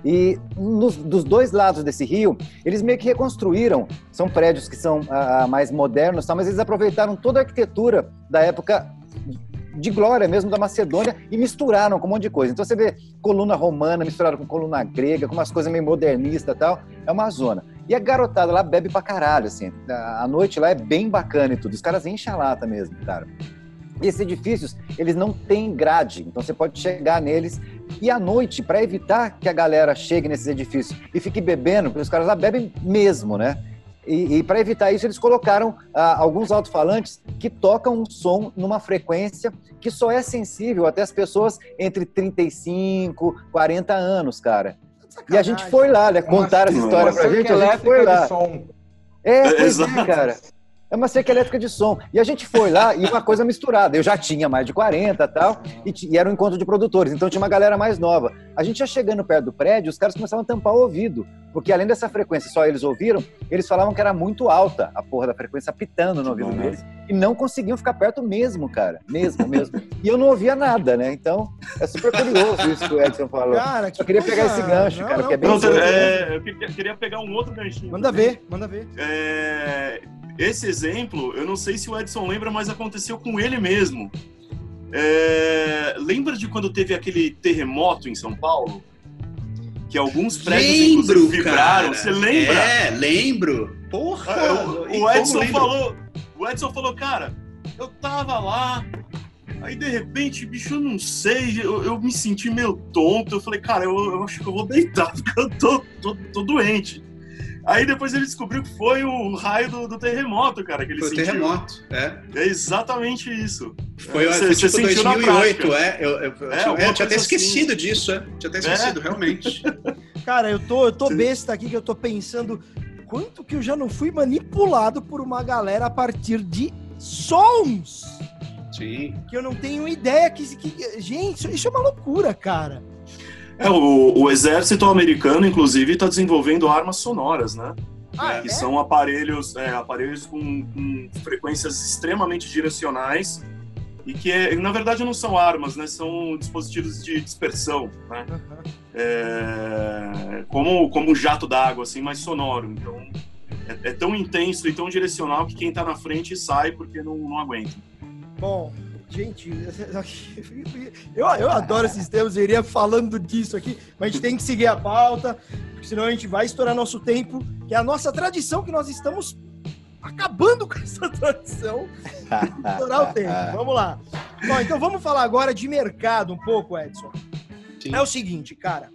E nos, dos dois lados desse rio, eles meio que reconstruíram. São prédios que são ah, mais modernos, tá? mas eles aproveitaram toda a arquitetura da época de glória mesmo da Macedônia e misturaram com um monte de coisa. Então você vê coluna romana misturada com coluna grega, com umas coisas meio modernistas e tal. É uma zona. E a garotada lá bebe pra caralho, assim. A noite lá é bem bacana e tudo. Os caras enchem a lata mesmo, cara. E esses edifícios, eles não têm grade, então você pode chegar neles. E à noite, para evitar que a galera chegue nesses edifícios e fique bebendo, porque os caras lá bebem mesmo, né? E, e para evitar isso, eles colocaram ah, alguns alto-falantes que tocam um som numa frequência que só é sensível até as pessoas entre 35, 40 anos, cara. E a gente foi lá, né? Contaram essa história pra gente, a gente foi lá. É, pois é, Exato. cara. É uma cerca elétrica de som. E a gente foi lá e uma coisa misturada. Eu já tinha mais de 40 e tal, e, ti- e era um encontro de produtores, então tinha uma galera mais nova. A gente já chegando perto do prédio, os caras começavam a tampar o ouvido, porque além dessa frequência só eles ouviram, eles falavam que era muito alta a porra da frequência apitando no ouvido deles, e não conseguiam ficar perto mesmo, cara. Mesmo, mesmo. E eu não ouvia nada, né? Então, é super curioso isso que o Edson falou. Cara, que eu queria pegar coisa- esse gancho, não, cara, não, porque é bem Não, é, eu queria, queria pegar um outro ganchinho. Manda ver, manda ver. É, esse exemplo, eu não sei se o Edson lembra, mas aconteceu com ele mesmo. É, lembra de quando teve aquele terremoto em São Paulo? Que alguns prédios Lembro, vibraram. cara. Você lembra? É, lembro. Porra! Ah, o- o, Edson lembro? falou, o Edson falou, cara, eu tava lá, aí de repente, bicho, eu não sei, eu, eu me senti meio tonto. Eu falei, cara, eu, eu acho que eu vou deitar, [laughs] porque eu tô, tô, tô doente. Aí depois ele descobriu que foi o raio do, do terremoto, cara, que ele Foi o sentiu. terremoto, é. É exatamente isso. Foi, É, foi tipo sentiu na 2008, prática. é. Eu, eu, eu É, tinha, eu tinha até coisa esquecido assim. disso, é. Tinha até esquecido, É. realmente. [laughs] Cara, eu tô, eu tô besta aqui que eu tô pensando quanto que eu já não fui manipulado por uma galera a partir de sons. Sim. Que eu não tenho ideia que. que gente, isso, isso é uma loucura, cara. É, o, o exército americano, inclusive, está desenvolvendo armas sonoras, né? Ah, que é? são aparelhos, é, aparelhos com, com frequências extremamente direcionais e que na verdade não são armas, né? São dispositivos de dispersão, né? É, como como um jato d'água assim, mais sonoro. Então é, é, tão intenso e tão direcional que quem está na frente sai porque não, não aguenta. Bom, gente, [laughs] eu, eu adoro esses termos, eu iria falando disso aqui, mas a gente tem que seguir a pauta, porque senão a gente vai estourar nosso tempo, que é a nossa tradição que nós estamos acabando com essa [laughs] tradição estourar o tempo. Vamos lá. Bom, então vamos falar agora de mercado um pouco, Edson. Sim. É o seguinte, cara.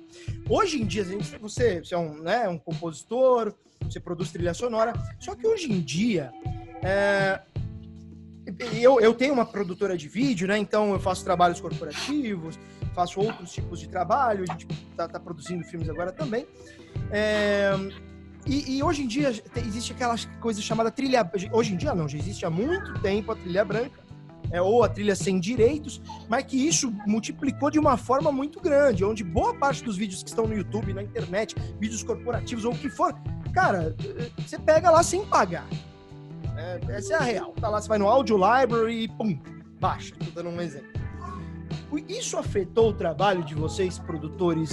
Hoje em dia, você, você é um, né, um compositor, você produz trilha sonora, só que hoje em dia, é, eu, eu tenho uma produtora de vídeo, né? Então eu faço trabalhos corporativos, faço outros tipos de trabalho, a gente tá, tá produzindo filmes agora também. É, e, e, hoje em dia existe aquela coisa chamada trilha. Hoje em dia não, já existe há muito tempo a trilha branca, é, ou a trilha sem direitos, mas que isso multiplicou de uma forma muito grande, onde boa parte dos vídeos que estão no YouTube, na internet, vídeos corporativos ou o que for, cara, você pega lá sem pagar. É, essa é a real. Tá lá, você vai no Audio Library e pum, baixa. Tô dando um exemplo. Isso afetou o trabalho de vocês, produtores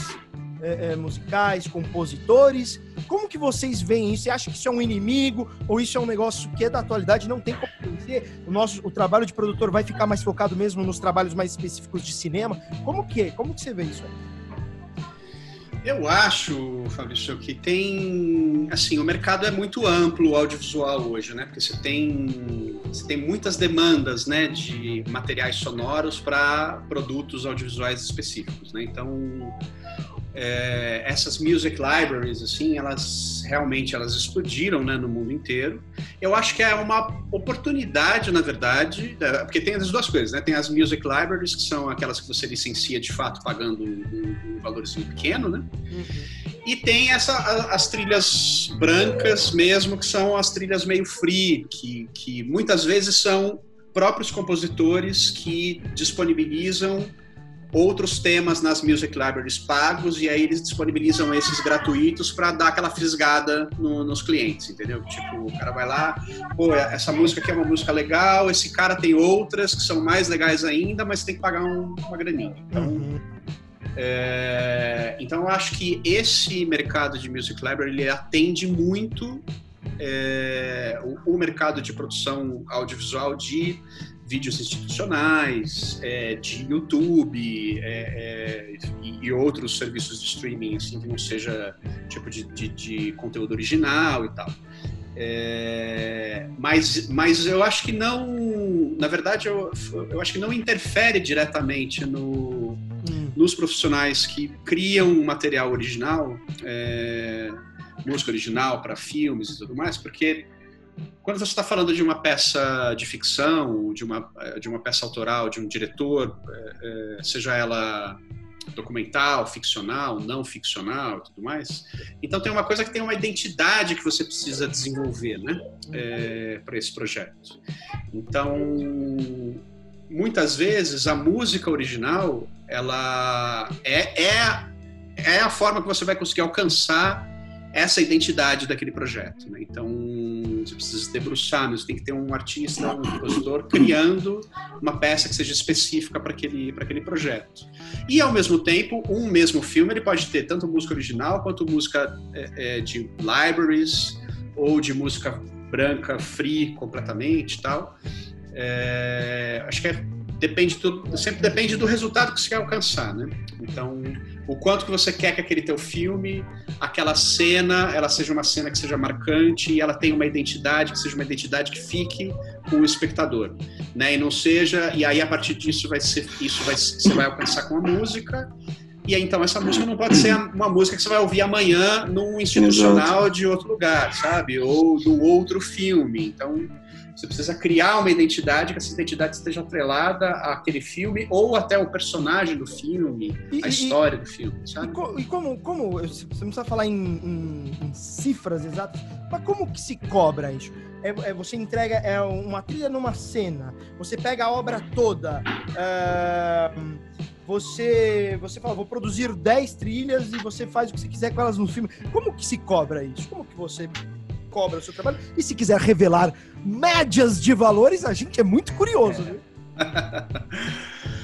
é, é, musicais, compositores? Como que vocês veem isso? Você acha que isso é um inimigo ou isso é um negócio que é da atualidade, não tem como vencer? O nosso o trabalho de produtor vai ficar mais focado mesmo nos trabalhos mais específicos de cinema? Como que é? Como que você vê isso aí? Eu acho, Fabrício, que tem, assim, o mercado é muito amplo o audiovisual hoje, né? Porque você tem, você tem muitas demandas, né, de materiais sonoros para produtos audiovisuais específicos, né? Então, é, essas music libraries, assim, elas realmente elas explodiram né, no mundo inteiro. Eu acho que é uma oportunidade, na verdade, porque tem as duas coisas, né? Tem as music libraries, que são aquelas que você licencia de fato pagando um, um valorzinho pequeno, né? Uhum. E tem essa, as trilhas brancas mesmo, que são as trilhas meio free, que, que muitas vezes são próprios compositores que disponibilizam outros temas nas Music Libraries pagos e aí eles disponibilizam esses gratuitos para dar aquela fisgada no, nos clientes, entendeu? Tipo, o cara vai lá, pô, essa música aqui é uma música legal, esse cara tem outras que são mais legais ainda, mas tem que pagar um, uma graninha. Então, uhum. é, então eu acho que esse mercado de Music Library ele atende muito é, o, o mercado de produção audiovisual de vídeos institucionais, é, de YouTube é, é, e, e, outros serviços de streaming, assim, que não seja tipo de, de, de conteúdo original e tal. É, mas, mas eu acho que não, na verdade, eu, eu acho que não interfere diretamente no, hum. nos profissionais que criam material original, é, música original para filmes e tudo mais, porque quando você está falando de uma peça de ficção, de uma, de uma peça autoral, de um diretor, é, é, seja ela documental, ficcional, não ficcional tudo mais, então tem uma coisa que tem uma identidade que você precisa desenvolver, né, é, para esse projeto. Então, muitas vezes a música original, ela é, é, é a forma que você vai conseguir alcançar essa identidade daquele projeto. Né? Então, você precisa se debruçar, você tem que ter um artista, um compositor criando uma peça que seja específica para aquele, aquele projeto. E, ao mesmo tempo, um mesmo filme ele pode ter tanto música original quanto música é, é, de libraries ou de música branca, free completamente tal. É, acho que é, depende sempre depende do resultado que você quer alcançar, né? Então, o quanto que você quer que aquele teu filme, aquela cena, ela seja uma cena que seja marcante e ela tenha uma identidade, que seja uma identidade que fique com o espectador, né? E não seja, e aí a partir disso vai ser, isso vai, você vai alcançar com a música. E aí, então essa música não pode ser uma música que você vai ouvir amanhã num institucional Exato. de outro lugar, sabe? Ou do outro filme. Então, você precisa criar uma identidade, que essa identidade esteja atrelada àquele filme ou até o personagem do filme, e, a história e, do filme, sabe? E, como, como, você não precisa falar em, em, em, cifras exatas, mas como que se cobra isso? É, é, você entrega é uma trilha numa cena, você pega a obra toda, é, você, você fala, vou produzir 10 trilhas e você faz o que você quiser com elas no filme. Como que se cobra isso? Como que você cobra o seu trabalho. E se quiser revelar médias de valores, a gente é muito curioso. É. [laughs]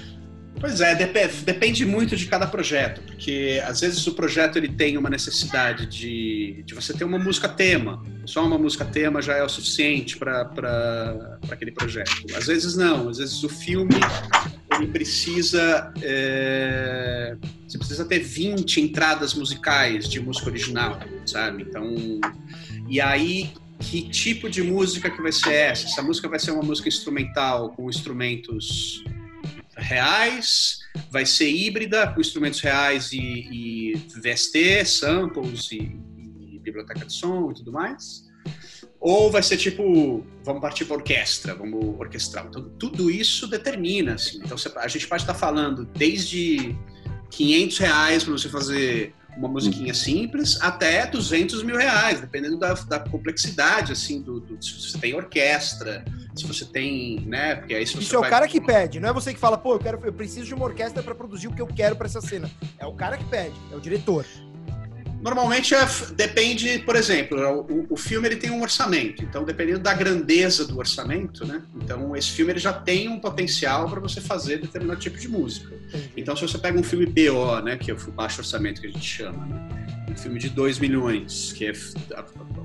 Pois é, depende muito de cada projeto, porque às vezes o projeto ele tem uma necessidade de, de você ter uma música tema. Só uma música tema já é o suficiente para aquele projeto. Às vezes não, às vezes o filme ele precisa. É, você precisa ter 20 entradas musicais de música original, sabe? Então. E aí que tipo de música que vai ser essa? Essa música vai ser uma música instrumental com instrumentos reais, vai ser híbrida com instrumentos reais e, e VST, samples e, e, biblioteca de som e tudo mais. Ou vai ser tipo, vamos partir para orquestra, vamos orquestrar. Então, tudo isso determina, assim. Então, a gente pode estar falando desde 500 reais para você fazer uma musiquinha simples até 200 mil reais, dependendo da, da complexidade, assim, do, do, se você tem orquestra, se você tem, né, porque aí se Isso é o cara que pede, não é você que fala, pô, eu, quero, eu preciso de uma orquestra para produzir o que eu quero para essa cena. É o cara que pede, é o diretor. Normalmente é, depende, por exemplo, o, o, filme ele tem um orçamento, então dependendo da grandeza do orçamento, né? Então esse filme ele já tem um potencial para você fazer determinado tipo de música. Então se você pega um filme BO, né, que é o baixo orçamento que a gente chama, né? um filme de 2 milhões, que é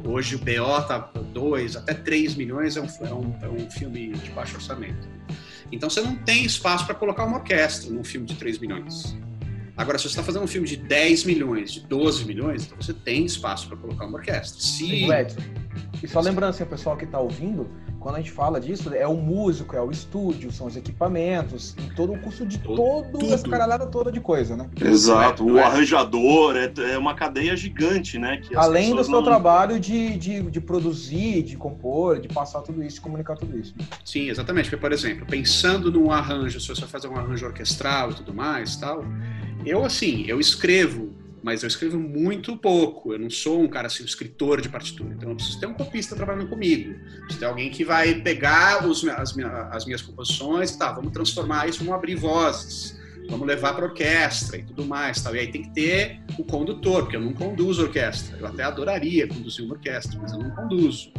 hoje o BO tá 2 até 3 milhões é um, é, um, é um filme de baixo orçamento. Então você não tem espaço para colocar uma orquestra num filme de 3 milhões. Agora, se você está fazendo um filme de 10 milhões, de 12 milhões, então você tem espaço para colocar uma orquestra. Se... Edson, e só lembrando assim, o pessoal que está ouvindo, quando a gente fala disso, é o músico, é o estúdio, são os equipamentos, e todo o custo de todo, toda essa caralhada toda de coisa, né? Exato, o arranjador é, é uma cadeia gigante, né? Além do seu não... trabalho de, de, de, produzir, de compor, de passar tudo isso, de comunicar tudo isso. Sim, exatamente. Porque, por exemplo, pensando num arranjo, se você fazer um arranjo orquestral e tudo mais, tal, eu, assim, eu escrevo, mas eu escrevo muito pouco. Eu não sou um cara assim, um escritor de partitura. Então eu preciso ter um copista trabalhando comigo. Preciso ter alguém que vai pegar os, as, minhas, as minhas composições, tá, vamos transformar isso, vamos abrir vozes, vamos levar para orquestra e tudo mais. Tal. E aí tem que ter o condutor, porque eu não conduzo orquestra. Eu até adoraria conduzir uma orquestra, mas eu não conduzo.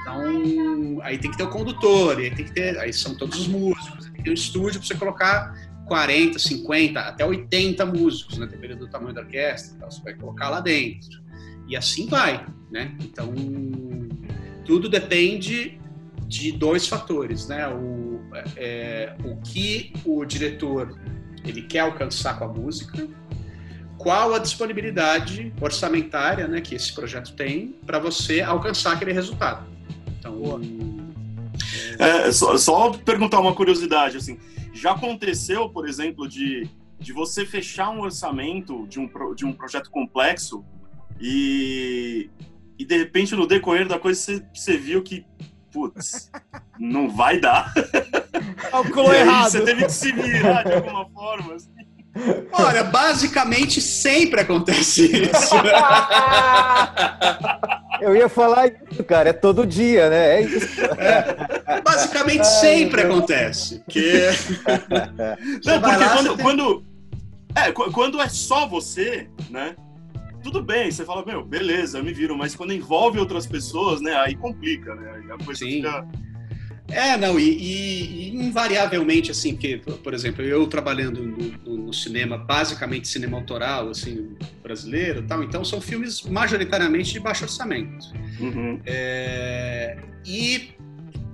Então, aí tem que ter o condutor, e aí tem que ter. Aí são todos os músicos, tem que ter um estúdio para você colocar 40, 50, até 80 músicos, né? Dependendo do tamanho da orquestra, então você vai colocar lá dentro. E assim vai, né? Então, tudo depende de dois fatores, né? O, é, o que o diretor ele quer alcançar com a música, qual a disponibilidade orçamentária, né, que esse projeto tem para você alcançar aquele resultado. Então, é, só, só perguntar uma curiosidade, assim, já aconteceu, por exemplo, de, de você fechar um orçamento de um, de um projeto complexo e, e de repente no decorrer da coisa você, você viu que, putz, não vai dar. [laughs] Calculou errado. Você teve que se virar de alguma forma. Assim. Olha, basicamente sempre acontece isso. Eu ia falar isso, cara, é todo dia, né? É isso. É, basicamente sempre acontece. Que... Não, porque quando, tem... quando, é, quando é só você, né? Tudo bem, você fala, meu, beleza, eu me viro, mas quando envolve outras pessoas, né, aí complica, né? Aí a coisa Sim. fica é, não, e, e, e, invariavelmente, assim, porque, por exemplo, eu trabalhando no, no, cinema, basicamente cinema autoral, assim, brasileiro tal, então são filmes majoritariamente de baixo orçamento. Uhum. É, e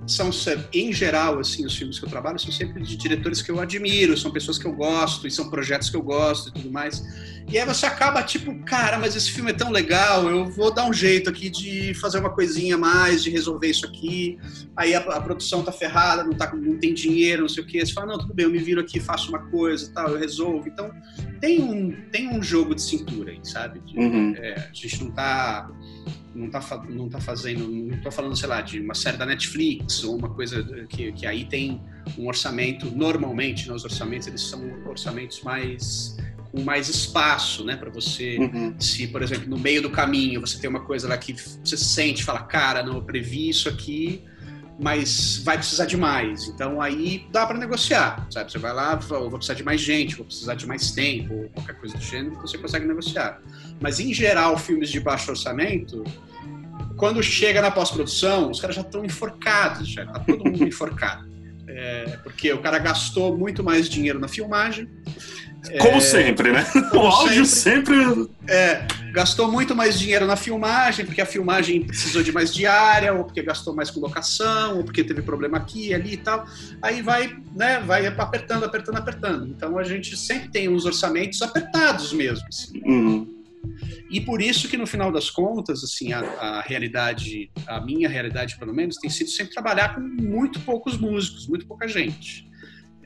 são, em geral, assim, os filmes que eu trabalho são sempre de diretores que eu admiro, são pessoas que eu gosto, e são projetos que eu gosto e tudo mais. E aí você acaba, tipo, cara, mas esse filme é tão legal, eu vou dar um jeito aqui de fazer uma coisinha a mais, de resolver isso aqui. Aí a, a produção tá ferrada, não, tá, não tem dinheiro, não sei o quê. Você fala, não, tudo bem, eu me viro aqui, faço uma coisa tal, eu resolvo. Então, tem um, tem um jogo de cintura aí, sabe? De, uhum. é, a gente não tá não tá, não tá fazendo, não tô falando, sei lá, de uma série da Netflix ou uma coisa que, que aí tem um orçamento, normalmente, né, os orçamentos, eles são orçamentos mais com mais espaço, né, para você, uhum. se, por exemplo, no meio do caminho você tem uma coisa lá que você sente, fala, cara, não, eu previ isso aqui, mas vai precisar de mais. Então aí dá para negociar, sabe? Você vai lá, vou precisar de mais gente, vou precisar de mais tempo, ou qualquer coisa do gênero, você consegue negociar. Mas em geral, filmes de baixo orçamento, quando chega na pós-produção, os caras já estão enforcados, já tá todo mundo [laughs] enforcado. É, porque o cara gastou muito mais dinheiro na filmagem. Como é, sempre, né? [laughs] O áudio sempre. sempre... É, gastou muito mais dinheiro na filmagem, porque a filmagem precisou de mais diária, ou porque gastou mais com locação, ou porque teve problema aqui, ali e tal. Aí vai, né, vai apertando, apertando, apertando. Então a gente sempre tem uns orçamentos apertados mesmo. Assim. Uhum. E por isso que no final das contas, assim, a, a, realidade, a minha realidade pelo menos, tem sido sempre trabalhar com muito poucos músicos, muito pouca gente.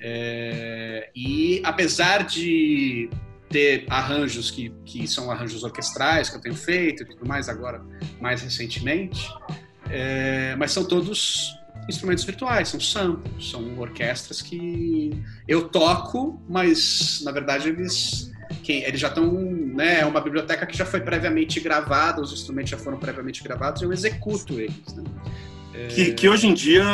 É, e apesar de ter arranjos que, que são arranjos orquestrais que eu tenho feito e tudo mais agora, mais recentemente, é, mas são todos instrumentos virtuais, são samples, são orquestras que eu toco, mas na verdade eles eles já estão, né, é uma biblioteca que já foi previamente gravada, os instrumentos já foram previamente gravados, eu executo eles, né? É... Que, que, hoje em dia,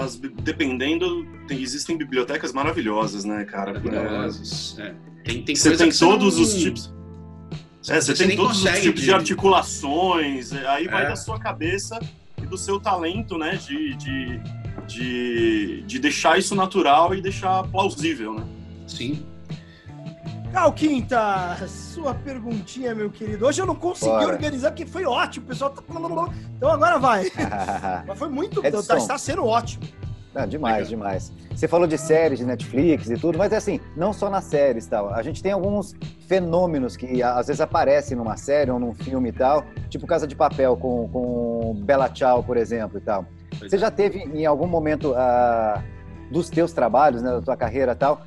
as, dependendo, tem, existem bibliotecas maravilhosas, né, cara? Maravilhosas. É. Tem, tem você tem todos não... os tipos. É, você, você tem todos os tipos de, de articulações, é, aí vai é. da sua cabeça e do seu talento, né, de, de, de, de deixar isso natural e deixar plausível, né? Sim. Cal Quinta, sua perguntinha, meu querido. Hoje eu não consegui Bora. organizar, porque foi ótimo. O pessoal tá... Então agora vai. [laughs] Mas foi muito. Tá, está sendo ótimo. Não, demais, demais. Você falou de séries de Netflix e tudo, mas é assim, não só nas séries tal. A gente tem alguns fenômenos que às vezes aparecem numa série ou num filme e tal, tipo Casa de Papel com, com Bela Tchau, por exemplo, e tal. Pois Você é. já teve em algum momento uh, dos teus trabalhos, né, da tua carreira e tal,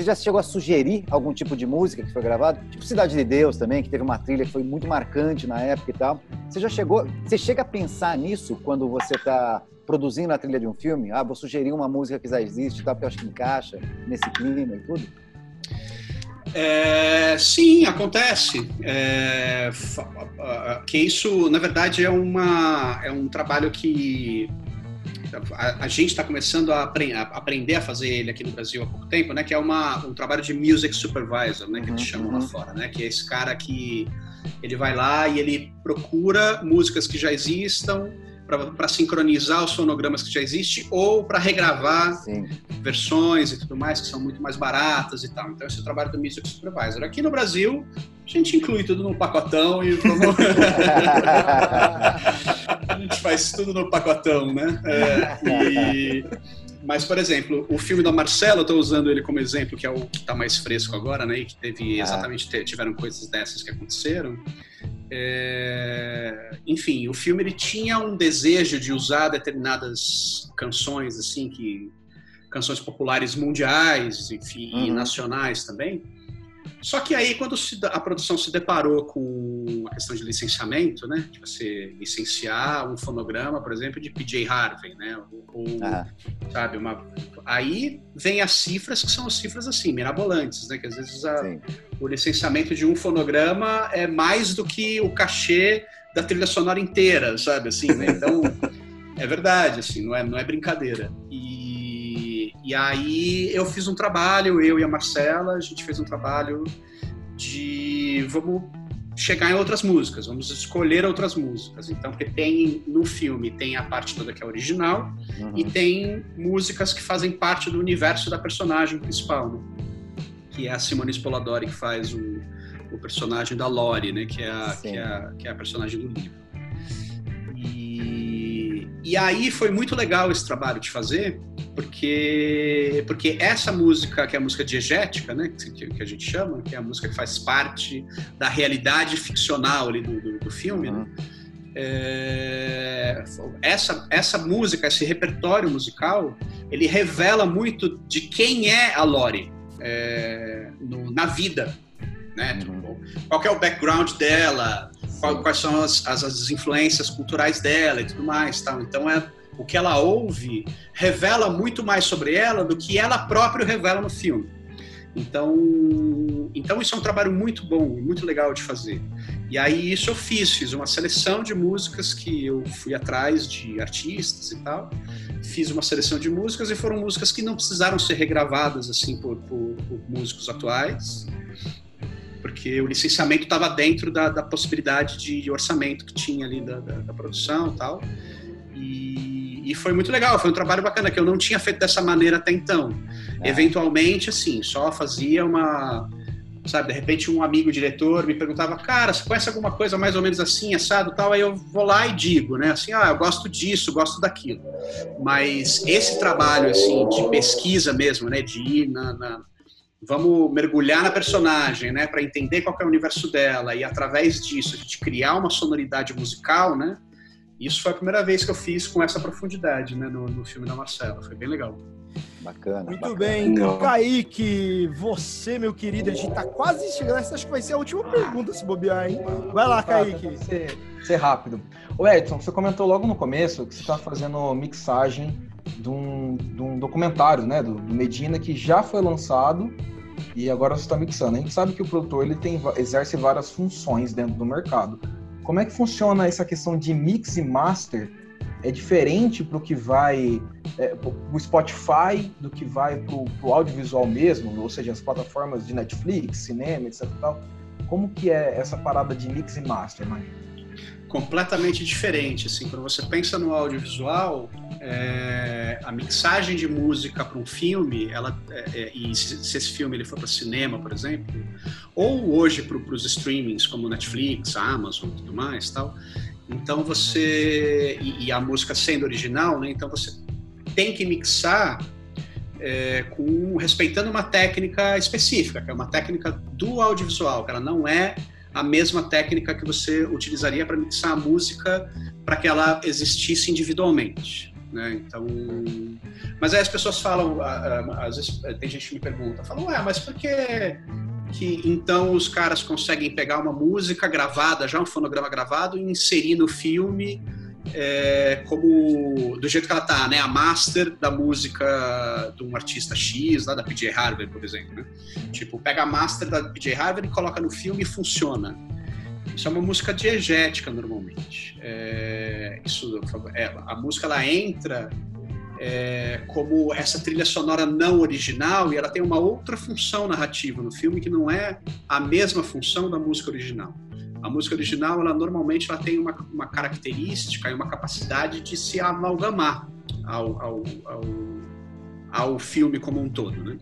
você já chegou a sugerir algum tipo de música que foi gravado? Tipo Cidade de Deus também, que teve uma trilha que foi muito marcante na época e tal. Você já chegou, você chega a pensar nisso quando você está produzindo a trilha de um filme? Ah, vou sugerir uma música que já existe, tá, porque eu acho que encaixa nesse clima e tudo? É, sim, acontece. É, que isso, na verdade, é, uma, é um trabalho que a, a gente está começando a, apre a, aprender a fazer ele aqui no Brasil há pouco tempo, né? Que é uma, um trabalho de music supervisor, né? Que eles uhum, chamam uhum. lá fora, né? Que é esse cara que ele vai lá e ele procura músicas que já existam para sincronizar os fonogramas que já existem ou para regravar Sim. versões e tudo mais que são muito mais baratas e tal. Então esse é o trabalho do Music Supervisor. Aqui no Brasil a gente inclui tudo num pacotão e vamos... [laughs] a gente faz tudo no pacotão, né? É, e... Mas, por exemplo, o filme da Marcelo, eu estou usando ele como exemplo, que é o que está mais fresco agora, né? E que teve ah. exatamente tiveram coisas dessas que aconteceram. É... Enfim, o filme ele tinha um desejo de usar determinadas canções, assim, que canções populares mundiais, enfim, uhum. e nacionais também só que aí, quando a produção se deparou com a questão de licenciamento, né, de você licenciar um fonograma, por exemplo, de PJ Harvey, né, ou, ah. sabe, uma... aí vem as cifras que são as cifras assim, mirabolantes, né, que às vezes a, o licenciamento de um fonograma é mais do que o cachê da trilha sonora inteira, sabe, assim, né? então é verdade, assim, não é, não é brincadeira. E aí eu fiz um trabalho, eu e a Marcela, a gente fez um trabalho de vamos chegar em outras músicas, vamos escolher outras músicas. Então, porque tem no filme tem a parte toda que é original uhum. e tem músicas que fazem parte do universo da personagem principal, né? que é a Simone Spoladori que faz o, o personagem da Lori, né? Que é a, que é a, que é a personagem do livro. E, aí foi muito legal esse trabalho de fazer, porque porque essa música que é a música diegética, né, que, que, a gente chama, que é a música que faz parte da realidade ficcional ali do, do, do filme, uhum. né? É, essa essa música, esse repertório musical, ele revela muito de quem é a Lori é, no, na vida, né? Uhum. Qual é o background dela, quais são as, as, as influências culturais dela e tudo mais, tal. Então é o que ela ouve revela muito mais sobre ela do que ela própria revela no filme. Então, então isso é um trabalho muito bom, muito legal de fazer. E aí isso eu fiz, fiz uma seleção de músicas que eu fui atrás de artistas e tal. Fiz uma seleção de músicas e foram músicas que não precisaram ser regravadas assim por, por, por músicos atuais, porque o licenciamento estava dentro da, da, possibilidade de orçamento que tinha ali da, da, da produção e tal. E e, foi muito legal, foi um trabalho bacana que eu não tinha feito dessa maneira até então. É. Eventualmente, assim, só fazia uma sabe? De repente um amigo diretor me perguntava, cara, você conhece alguma coisa mais ou menos assim, assado, tal? Aí eu vou lá e digo, né? Assim, ah, eu gosto disso, gosto daquilo. Mas esse trabalho, assim, de pesquisa mesmo, né? De ir na, na vamos mergulhar na personagem, né? Para entender qual é o universo dela e através disso a gente criar uma sonoridade musical, né? Isso foi a primeira vez que eu fiz com essa profundidade, né? No, no filme da Marcela, foi bem legal. Bacana. Muito bacana. bem, Não. Kaique, você, meu querido, a gente tá quase chegando. Essa acho que vai ser a última pergunta, se bobear, hein? Vai lá, Kaique. Ser, ser rápido. Ô Edson, você comentou logo no começo que você tá fazendo mixagem de um, de um documentário, né? Do, do Medina, que já foi lançado e agora você está mixando. A gente sabe que o produtor ele tem, exerce várias funções dentro do mercado. Como é que funciona essa questão de mix e master é diferente para o que vai é, o Spotify do que vai para o audiovisual mesmo, ou seja, as plataformas de Netflix, cinema, etc. Tal. Como que é essa parada de mix e master, mãe? Completamente diferente. Assim, quando você pensa no audiovisual, é, a mixagem de música para um filme, ela, é, é, e se, se, esse filme ele for para cinema, por exemplo, ou hoje para os streamings como Netflix, Amazon, tudo mais, tal, então você e, e, a música sendo original, né? Então você tem que mixar é, com respeitando uma técnica específica, que é uma técnica do audiovisual, que ela não é a mesma técnica que você utilizaria para mixar a música para que ela existisse individualmente. Né? Então, mas aí as pessoas falam, às vezes tem gente que me pergunta, falam, ué, mas por que que então os caras conseguem pegar uma música gravada, já um fonograma gravado, e inserir no filme é, como do jeito que ela tá, né? A master da música de um artista X, lá da PJ Harvey, por exemplo, né? Tipo, pega a master da PJ Harvey e coloca no filme e funciona. Isso é uma música diegética normalmente. É, isso, é, a música ela entra é, como essa trilha sonora não original e ela tem uma outra função narrativa no filme que não é a mesma função da música original. A música original, ela normalmente ela tem uma, uma característica e uma capacidade de se amalgamar ao, ao, ao, ao filme como um todo, né?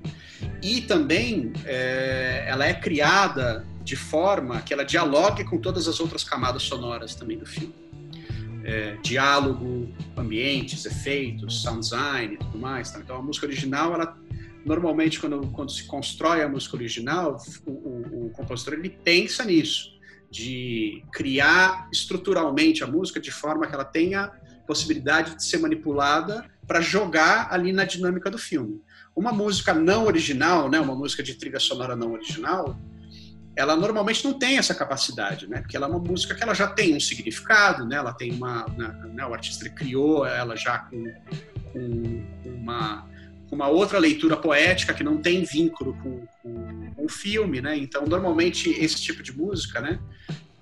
E também é, ela é criada de forma que ela dialogue com todas as outras camadas sonoras também do filme é, diálogo, ambientes, efeitos, sound design e tudo mais. Tá? Então a música original, ela normalmente quando, quando se constrói a música original, o, o, o compositor ele pensa nisso, de criar estruturalmente a música de forma que ela tenha possibilidade de ser manipulada para jogar ali na dinâmica do filme. Uma música não original, né, uma música de trilha sonora não original, ela normalmente não tem essa capacidade, né? Porque ela é uma música que ela já tem um significado, né? Ela tem uma, né? né o artista criou ela já com, com uma uma outra leitura poética que não tem vínculo com, com, com o filme, né? Então, normalmente esse tipo de música, né?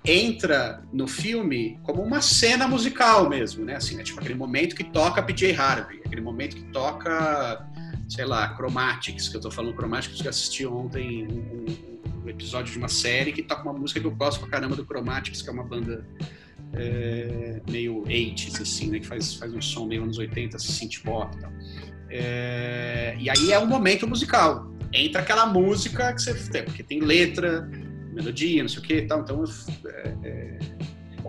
entra no filme como uma cena musical mesmo, né? Assim, é tipo aquele momento que toca PJ Harvey, aquele momento que toca, sei lá, Chromatics, que eu tô falando Chromatics que assisti ontem um, um, episódio de uma série que toca uma música que eu gosto pra caramba do Chromatics, que é uma banda é, meio 80s, assim, né? Que faz, faz um som meio anos 80, synth pop e tal. É, e aí é um momento musical. Entra aquela música que você tem, porque tem letra, melodia, não sei o que e tal. Então, é, é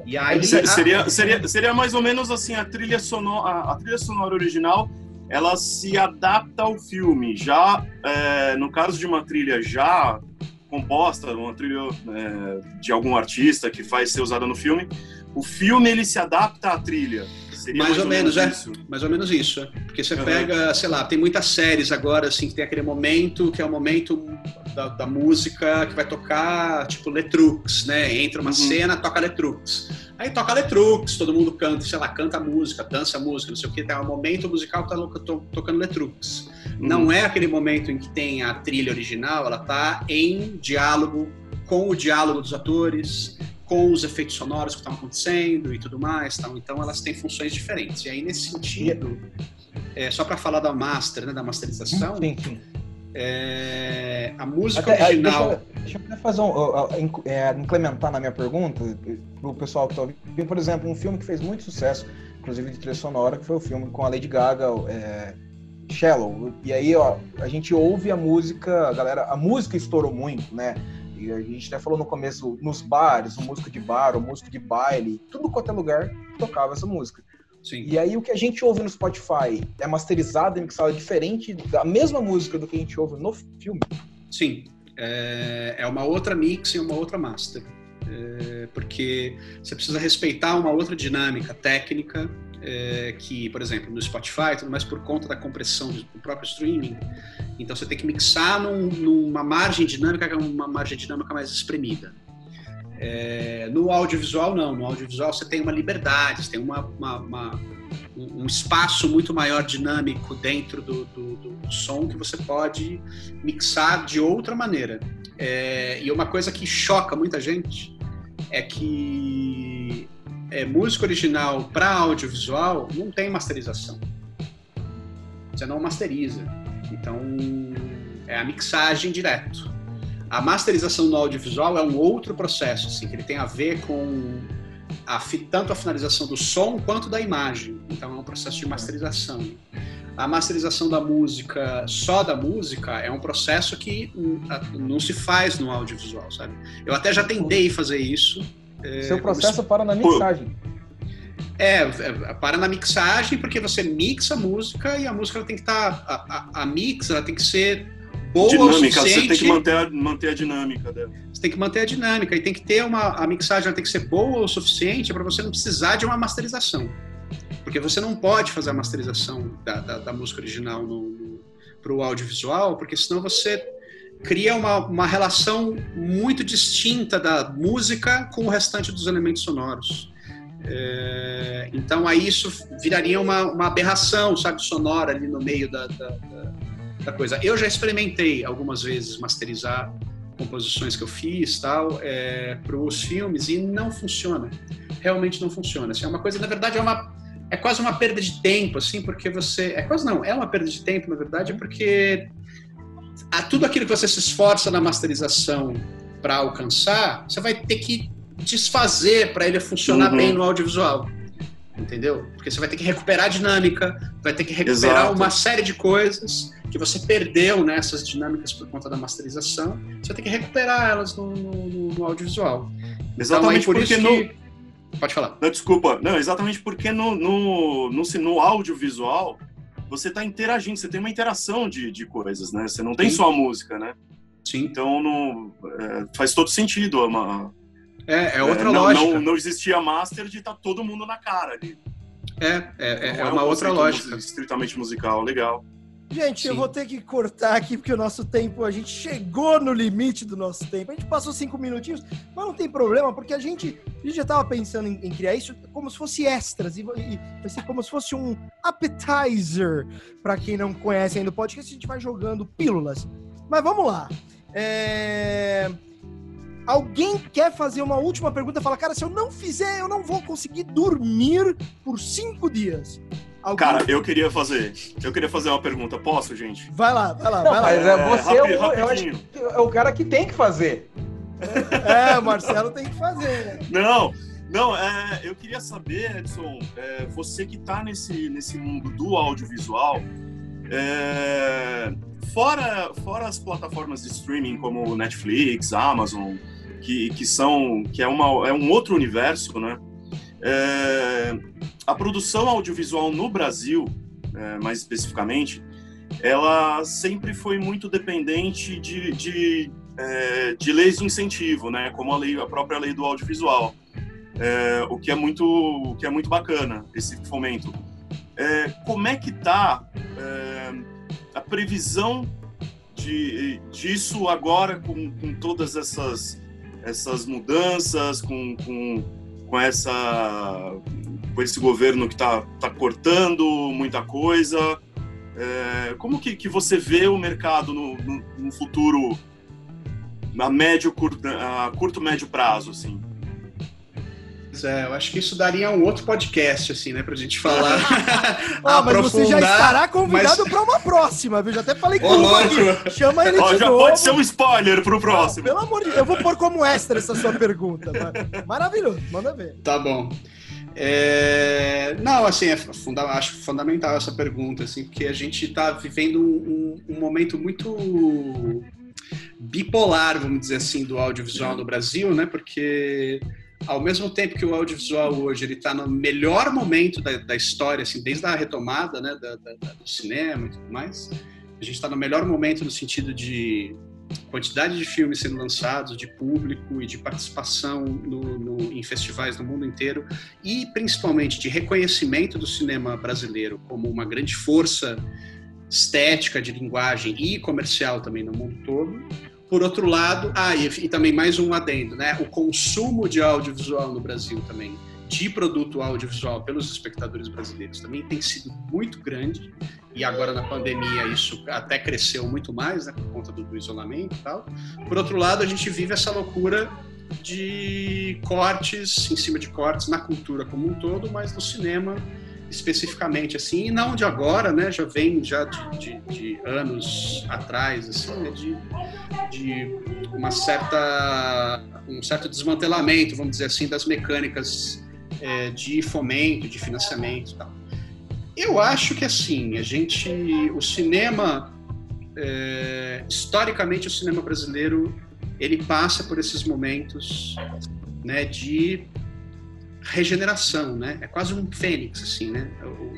e aí, seria, seria, seria mais ou menos assim, a trilha sonora, a, a trilha sonora original ela se adapta ao filme. Já é, no caso de uma trilha já composta, uma trilha é, de algum artista que faz ser usada no filme, o filme ele se adapta à trilha. Seria mais, mais ou, menos, menos é. Mais ou menos isso. Porque você uhum. pega, sei lá, tem muitas séries agora, assim, que tem aquele momento que é o momento da, da música que vai tocar, tipo, Letrux, né? Entra uma uhum. cena, toca Letrux. Aí toca Letrux, todo mundo canta, sei lá, canta a música, dança a música, não sei o que, tem um momento musical que tá tocando Letrux. Uhum. Não é aquele momento em que tem a trilha original, ela tá em diálogo com o diálogo dos atores, com os efeitos sonoros que estão acontecendo e tudo mais. Tal. Então elas têm funções diferentes. E aí, nesse sentido, é, só para falar da master, né, da masterização, sim, sim. É, a música Até, original. Deixa, deixa eu fazer um, é, implementar na minha pergunta para o pessoal que está ouvindo. Por exemplo, um filme que fez muito sucesso, inclusive de trilha sonora, que foi o filme com a Lady Gaga, é, Shallow. E aí, ó, a gente ouve a música, a galera, a música estourou muito, né? E a gente até falou no começo, nos bares, o músico de bar, o músico de baile, tudo quanto é lugar tocava essa música. Sim. E aí o que a gente ouve no Spotify é masterizado e mixado diferente da mesma música do que a gente ouve no filme? Sim. É, é uma outra mix e uma outra master. É, porque você precisa respeitar uma outra dinâmica técnica é, que, por exemplo, no Spotify, tudo mais por conta da compressão do próprio streaming. Então você tem que mixar num, numa margem dinâmica é uma margem dinâmica mais espremida. É, no audiovisual, não. No audiovisual você tem uma liberdade, você tem uma, uma, uma, um espaço muito maior dinâmico dentro do, do, do, som que você pode mixar de outra maneira. É, e uma coisa que choca muita gente é que é, música original para audiovisual não tem masterização. Você não masteriza. Então, é a mixagem direto. A masterização no audiovisual é um outro processo, assim, que ele tem a ver com a, tanto a finalização do som quanto da imagem. Então, é um processo de masterização. A masterização da música, só da música, é um processo que não se faz no audiovisual, sabe? Eu até já tentei fazer isso, é, Seu processo para na mixagem. É, é, para na mixagem, porque você mixa a música e a música tem que estar. Tá, a, a, a, mix ela tem que ser boa dinâmica, o suficiente. Você tem que manter a, manter a dinâmica dela. Você tem que manter a dinâmica e tem que ter uma. A mixagem ela tem que ser boa o suficiente para você não precisar de uma masterização. Porque você não pode fazer a masterização da, da, da música original para o audiovisual, porque senão você cria uma, uma relação muito distinta da música com o restante dos elementos sonoros. É, então aí isso viraria uma, uma aberração, sabe, sonora ali no meio da, da, da, da, coisa. Eu já experimentei algumas vezes masterizar composições que eu fiz tal é, para os filmes e não funciona. Realmente não funciona. Assim, é uma coisa, na verdade, é uma é quase uma perda de tempo, assim, porque você é quase não é uma perda de tempo, na verdade, porque a tudo aquilo que você se esforça na masterização para alcançar, você vai ter que desfazer para ele funcionar uhum. bem no audiovisual. Entendeu? Porque você vai ter que recuperar a dinâmica, vai ter que recuperar Exato. uma série de coisas que você perdeu nessas dinâmicas por conta da masterização. Você vai ter que recuperar elas no, no, no audiovisual. Exatamente então, por porque no... Que... Pode falar. Não, desculpa. Não, exatamente porque no, no, no, no audiovisual você está interagindo, você tem uma interação de, de coisas, né? Você não tem Sim. só a música, né? Sim. Então não, é, faz todo sentido. Uma, é, é outra é, não, lógica. Não, não existia master de estar tá todo mundo na cara ali. É, é, é, é uma um outra lógica. Estritamente musical, legal. Gente, Sim. eu vou ter que cortar aqui porque o nosso tempo, a gente chegou no limite do nosso tempo. A gente passou cinco minutinhos, mas não tem problema, porque a gente, a gente já estava pensando em, em, criar isso como se fosse extras, e, e vai ser como se fosse um appetizer para quem não conhece ainda o podcast. A gente vai jogando pílulas. Mas vamos lá. É... Alguém quer fazer uma última pergunta? Fala, cara, se eu não fizer, eu não vou conseguir dormir por cinco dias. Algum... Cara, eu queria fazer. Eu queria fazer uma pergunta. Posso, gente? Vai lá, vai lá. Não, vai mas lá. é, você é, o, eu acho que é o cara que tem que fazer. É, o Marcelo tem que fazer, né? Não, não, é, eu queria saber, Edson, é, você que está nesse, nesse mundo do audiovisual, é, fora, fora as plataformas de streaming como Netflix, Amazon, que, que são que é, uma, é um outro universo, né? É, a produção audiovisual no Brasil, é, mais especificamente, ela sempre foi muito dependente de, de, é, de leis de incentivo, né? Como a, lei, a própria lei do audiovisual, é, o que é muito, o que é muito bacana esse fomento. É, como é que está é, a previsão de, disso agora com, com todas essas essas mudanças, com, com, com essa com esse governo que está tá cortando muita coisa. É, como que, que você vê o mercado no, no, no futuro, a médio, curto, a curto, médio prazo, assim? É, eu acho que isso daria um outro podcast, assim, né, pra gente falar. [laughs] [laughs] ah, mas você já estará convidado mas... para uma próxima, viu? Já até falei com ele. Chama ele Ó, de já novo. pode ser um spoiler pro próximo. pelo amor de Deus, eu vou pôr como extra essa sua pergunta. Maravilhoso, manda ver. Tá bom. É... Não, assim, é funda... acho fundamental essa pergunta, assim, porque a gente está vivendo um, um, momento muito bipolar, vamos dizer assim, do audiovisual no Brasil, né? Porque ao mesmo tempo que o audiovisual hoje ele está no melhor momento da, da, história, assim, desde a retomada, né, da, da, do cinema e tudo mais, a gente está no melhor momento no sentido de quantidade de filmes sendo lançados, de público e de participação no, no, em festivais no mundo inteiro e principalmente de reconhecimento do cinema brasileiro como uma grande força estética de linguagem e comercial também no mundo todo. Por outro lado, ah, e, e também mais um adendo, né? O consumo de audiovisual no Brasil também de produto audiovisual pelos espectadores brasileiros também tem sido muito grande e agora na pandemia isso até cresceu muito mais, né, por conta do, do isolamento e tal. Por outro lado, a gente vive essa loucura de cortes em cima de cortes na cultura como um todo, mas no cinema especificamente assim, e não de agora, né? Já vem já de, de, de anos atrás, assim, né, de, de uma certa um certo desmantelamento, vamos dizer assim, das mecânicas é, de fomento, de financiamento e tal. Eu acho que assim, a gente, o cinema, é, historicamente o cinema brasileiro, ele passa por esses momentos, né, de regeneração, né? É quase um fênix, assim, né?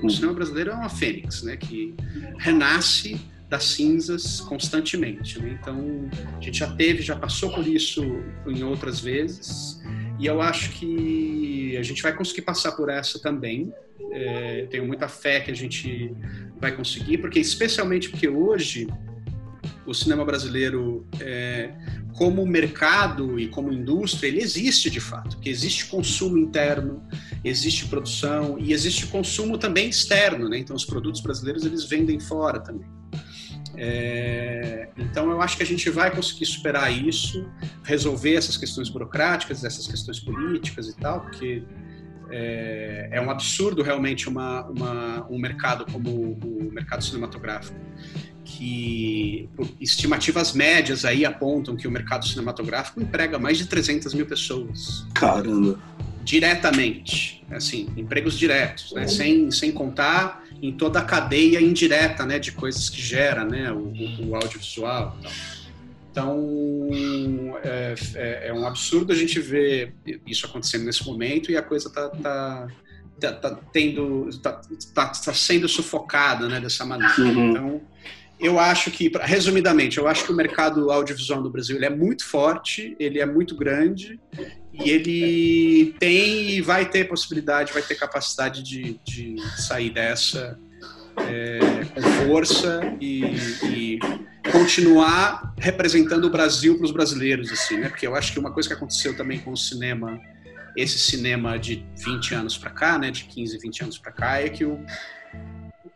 O, o cinema brasileiro é uma fênix, né? Que renasce das cinzas constantemente. Né? Então, a gente já teve, já passou por isso em outras vezes, e eu acho que a gente vai conseguir passar por essa também. É, tenho muita fé que a gente vai conseguir, porque especialmente porque hoje o cinema brasileiro, é, como mercado e como indústria, ele existe de fato, que existe consumo interno, existe produção e existe consumo também externo, né? Então os produtos brasileiros eles vendem fora também. É, então, eu acho que a gente vai conseguir superar isso, resolver essas questões burocráticas, essas questões políticas e tal, porque é, é um absurdo realmente uma, uma, um mercado como o mercado cinematográfico, que estimativas médias aí apontam que o mercado cinematográfico emprega mais de 300 mil pessoas. Caramba! Diretamente, assim, empregos diretos, né? sem, sem contar em toda a cadeia indireta, né, de coisas que gera, né, o, o audiovisual. Então, é, é, é, um absurdo a gente ver isso acontecendo nesse momento e a coisa tá, tá, tá, tá tendo, tá, tá, tá, sendo sufocada, né, dessa maneira. Uhum. Então, eu acho que, resumidamente, eu acho que o mercado audiovisual no Brasil ele é muito forte, ele é muito grande e ele tem e vai ter possibilidade, vai ter capacidade de, de sair dessa é, com força e, e, continuar representando o Brasil para os brasileiros, assim, né? Porque eu acho que uma coisa que aconteceu também com o cinema, esse cinema de 20 anos para cá, né, de 15, 20 anos para cá, é que o,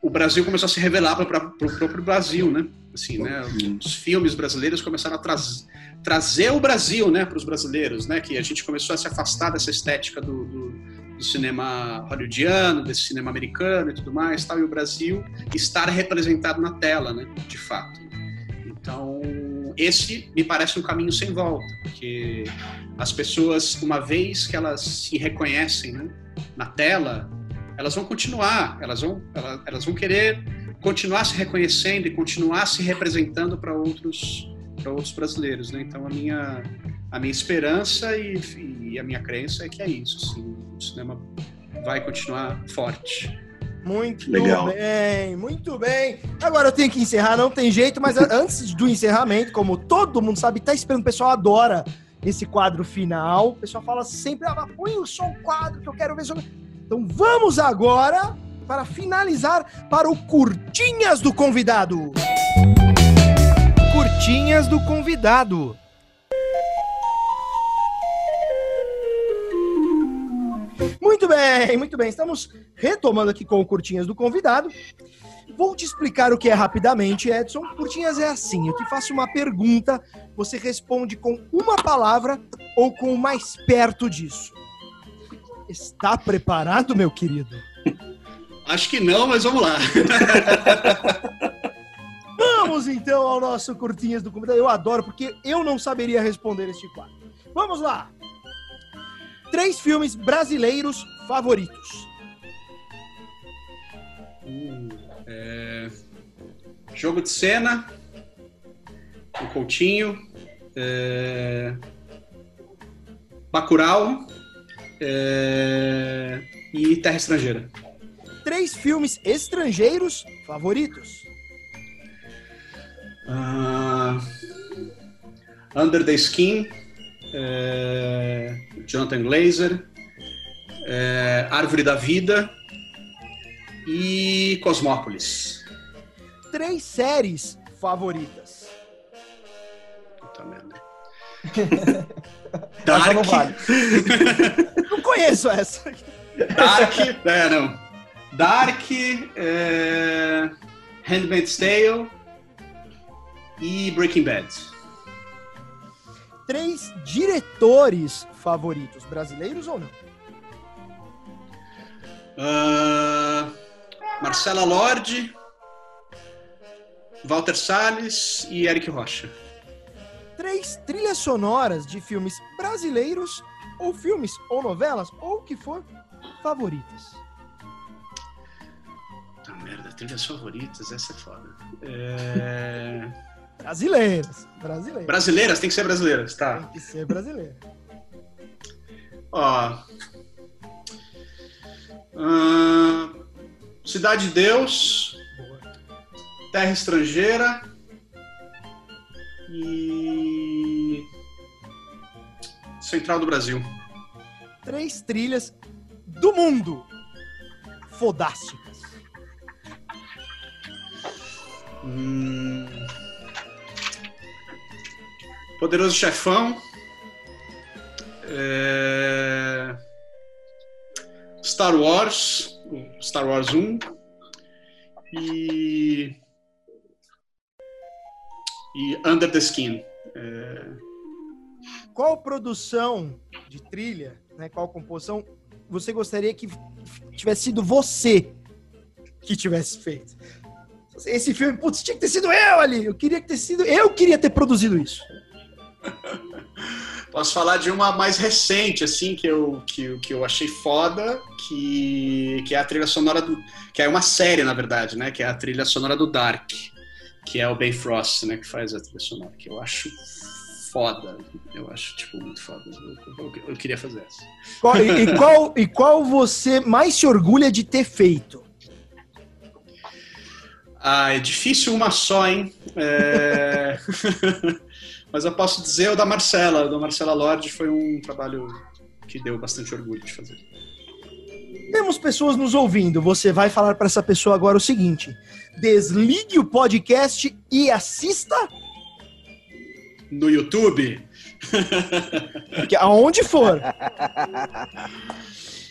o Brasil começou a se revelar para o próprio Brasil, né? Assim, né? Os filmes brasileiros começaram a trazer o Brasil, né, para os brasileiros, né? Que a gente começou a se afastar dessa estética do, do, do, cinema hollywoodiano, desse cinema americano e tudo mais, tal. E o Brasil estar representado na tela, né? De fato. Então, esse me parece um caminho sem volta, porque as pessoas, uma vez que elas se reconhecem, né, na tela elas vão continuar, elas vão, elas, elas vão querer continuar se reconhecendo e continuar se representando para outros outros brasileiros, né? Então a minha a minha esperança e, e, a minha crença é que é isso, assim, o cinema vai continuar forte. Muito Legal. bem, muito bem. Agora eu tenho que encerrar, não tem jeito, mas antes do encerramento, como todo mundo sabe, tá esperando, o pessoal adora esse quadro final. O pessoal fala sempre, ah, põe só um quadro que eu quero ver sobre. Então vamos agora para finalizar para o Curtinhas do Convidado. Curtinhas do Convidado. Muito bem, muito bem. Estamos retomando aqui com o Curtinhas do Convidado. Vou te explicar o que é rapidamente, Edson. Curtinhas é assim: eu te faço uma pergunta, você responde com uma palavra ou com mais perto disso. Está preparado, meu querido? Acho que não, mas vamos lá. [laughs] vamos então ao nosso curtinhas do convidado. Eu adoro porque eu não saberia responder este quadro. Vamos lá. Três filmes brasileiros favoritos. Uh, é, Jogo de cena, o Coutinho, é, Bacurau é, e Terra Estrangeira. Três filmes estrangeiros favoritos. Uh, Under the Skin, é, Jonathan Glazer, é, Árvore da Vida e Cosmópolis. Três séries favoritas. Puta merda. [laughs] Essa não Dark. vale. [laughs] Não conheço essa. Dark. É, não. Dark, é, Handmaid's Tale e Breaking Bad. Três diretores favoritos, brasileiros ou não? Ah, Marcela Lorde, Walter Salles e Eric Rocha. Três trilhas sonoras de filmes brasileiros ou filmes ou novelas ou o que for favoritas. Puta merda, trilhas favoritas, essa é foda. É, Brasileiras. Brasileiras. Brasileiras, tem que ser brasileiras, tá. Tem que ser brasileira. Ó. Cidade de Deus. Terra Estrangeira. E. Central do Brasil. Três trilhas do mundo. Fodásticas. Hum, Poderoso Chefão. É, Star Wars. Star Wars 1. E. E Under the Skin. É, Qual produção de trilha, né, qual composição você gostaria que tivesse sido você que tivesse feito? Esse filme, putz, tinha que ter sido eu ali. Eu queria que ter sido, eu queria ter produzido isso. [laughs] Posso falar de uma mais recente, assim, que eu, que, que eu achei foda, que, que é a trilha sonora do. que é uma série, na verdade, né? Que é a trilha sonora do Dark, que é o Ben Frost, né? Que faz a trilha sonora, que eu acho foda. Eu acho, tipo, muito foda. Eu, eu- eu queria fazer essa. Qual- e, e qual, [laughs] e qual você mais se orgulha de ter feito? Ah, é difícil uma só, hein? É... [laughs] Mas eu posso dizer o da Marcela. O da Marcela Lorde foi um trabalho que deu bastante orgulho de fazer. Temos pessoas nos ouvindo. Você vai falar para essa pessoa agora o seguinte: desligue o podcast e assista No YouTube, [laughs] aonde for.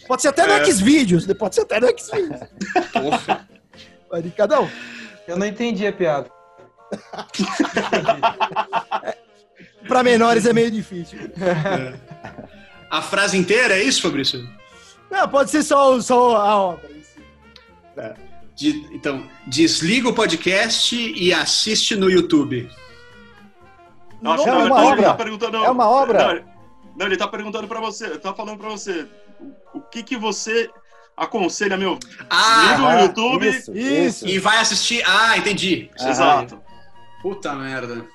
Pode ser até no É. Xvideos, pode ser até no Xvideos. porra. Vai de cada um. Eu não entendi a piada. [laughs] Para menores é meio difícil. A frase inteira é isso, Fabrício? Não, pode ser só, só a obra. si. De- então, desliga o podcast e assiste no YouTube. Não, Não, não, é ele uma tá- ele obra. tá perguntando. É uma obra. Não, não, ele tá perguntando pra você, ele tá falando pra você. O, o que que você aconselha, meu? Ah, Liga o Ah, YouTube. Isso, Isso. e vai assistir. Ah, entendi. Exato. Puta merda.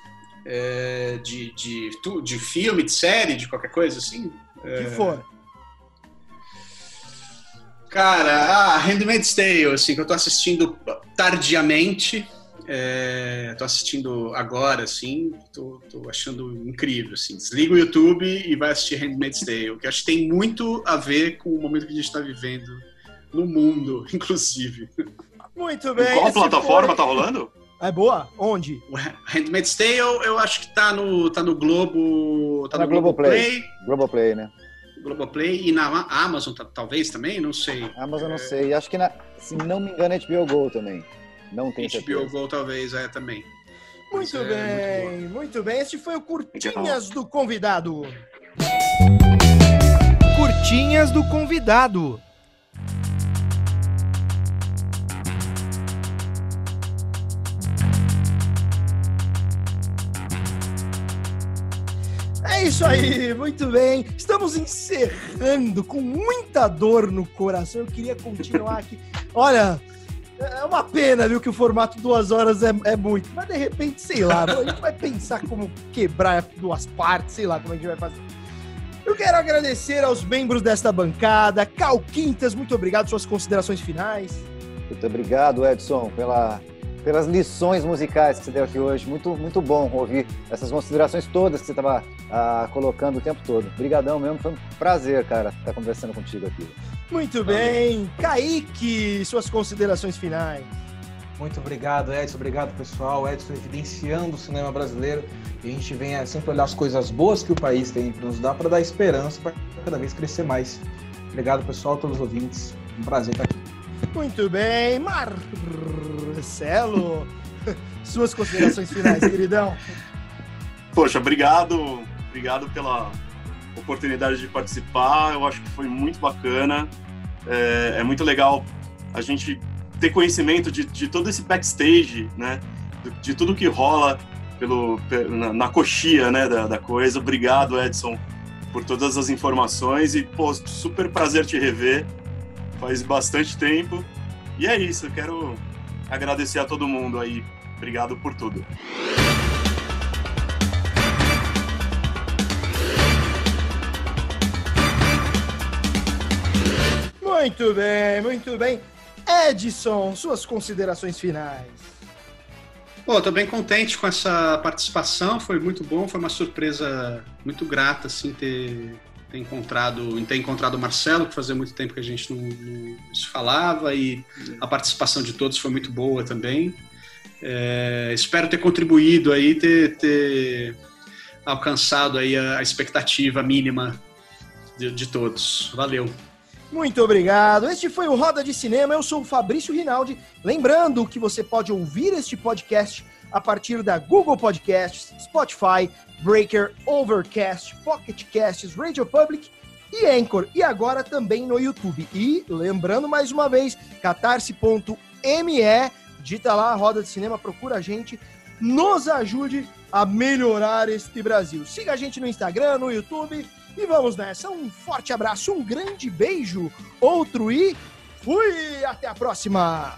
É, de, de, de filme, de série, de qualquer coisa assim? O que for. Cara, ah, Handmaid's Tale, assim, que eu tô assistindo tardiamente. É, tô assistindo agora, assim, tô, tô achando incrível, assim. Desliga o YouTube e vai assistir Handmaid's Tale, que eu acho que tem muito a ver com o momento que a gente tá vivendo no mundo, [laughs] inclusive. Muito Em bem. qual esse plataforma foi- tá rolando? É boa? Onde? O Handmaid's Tale, eu acho que tá no, tá no Globo. Tá Na no Globoplay. Globoplay. Globoplay, né? Globoplay e na Amazon, ta- talvez também, não sei. Amazon não sei. Acho que, na, se não me engano, é HBO Go também. Não tenho HBO certeza. Go talvez é também. Muito Mas é bem, muito, bem. Este foi o Curtinhas do Convidado. Curtinhas do Convidado. É isso aí, muito bem. Estamos encerrando com muita dor no coração. Eu queria continuar aqui. [laughs] Olha, é uma pena, viu, que o formato duas horas é, é muito. Mas de repente, sei lá, a gente vai pensar como quebrar duas partes, sei lá como a gente vai fazer. Eu quero agradecer aos membros desta bancada. Cal Quintas, muito obrigado. Suas considerações finais. Muito obrigado, Edson, pela, pelas lições musicais que você deu aqui hoje. Muito, muito bom ouvir essas considerações todas que você estava ah, colocando o tempo todo. Obrigadão mesmo, foi um prazer, cara, estar conversando contigo aqui. Muito bem. Kaique, suas considerações finais. Muito obrigado, Edson. Obrigado, pessoal. Edson evidenciando o cinema brasileiro. E a gente vem sempre olhar as coisas boas que o país tem para nos dar, para dar esperança, para cada vez crescer mais. Obrigado, pessoal, todos os ouvintes. Um prazer estar aqui. Muito bem. Marcelo, suas considerações finais, queridão. Poxa, obrigado. Obrigado pela oportunidade de participar. Eu acho que foi muito bacana. É, é muito legal a gente ter conhecimento de, de todo esse backstage, né? De, de tudo que rola pelo, na, na coxia, né, da, da, coisa. Obrigado, Edson, por todas as informações e, pô, super prazer te rever. Faz bastante tempo. E é isso, eu quero agradecer a todo mundo aí. Obrigado por tudo. Muito bem, muito bem. Edson, suas considerações finais. Pô, tô bem contente com essa participação, foi muito bom, foi uma surpresa muito grata, assim, ter, ter encontrado, ter encontrado o Marcelo, que fazia muito tempo que a gente não, não se falava, e a participação de todos foi muito boa também. É, espero ter contribuído aí, ter, ter alcançado aí a, a expectativa mínima de, de todos. Valeu! Muito obrigado. Este foi o Roda de Cinema. Eu sou o Fabrício Rinaldi. Lembrando que você pode ouvir este podcast a partir da Google Podcasts, Spotify, Breaker, Overcast, Pocket Casts, Radio Public e Anchor. E agora também no YouTube. E lembrando mais uma vez, catarse.me, digita lá Roda de Cinema, procura a gente, nos ajude a melhorar este Brasil. Siga a gente no Instagram, no YouTube e vamos nessa. Um forte abraço, um grande beijo, outro e fui! Até a próxima!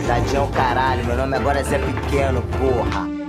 Tadinho caralho, meu nome agora é Zé Pequeno, porra.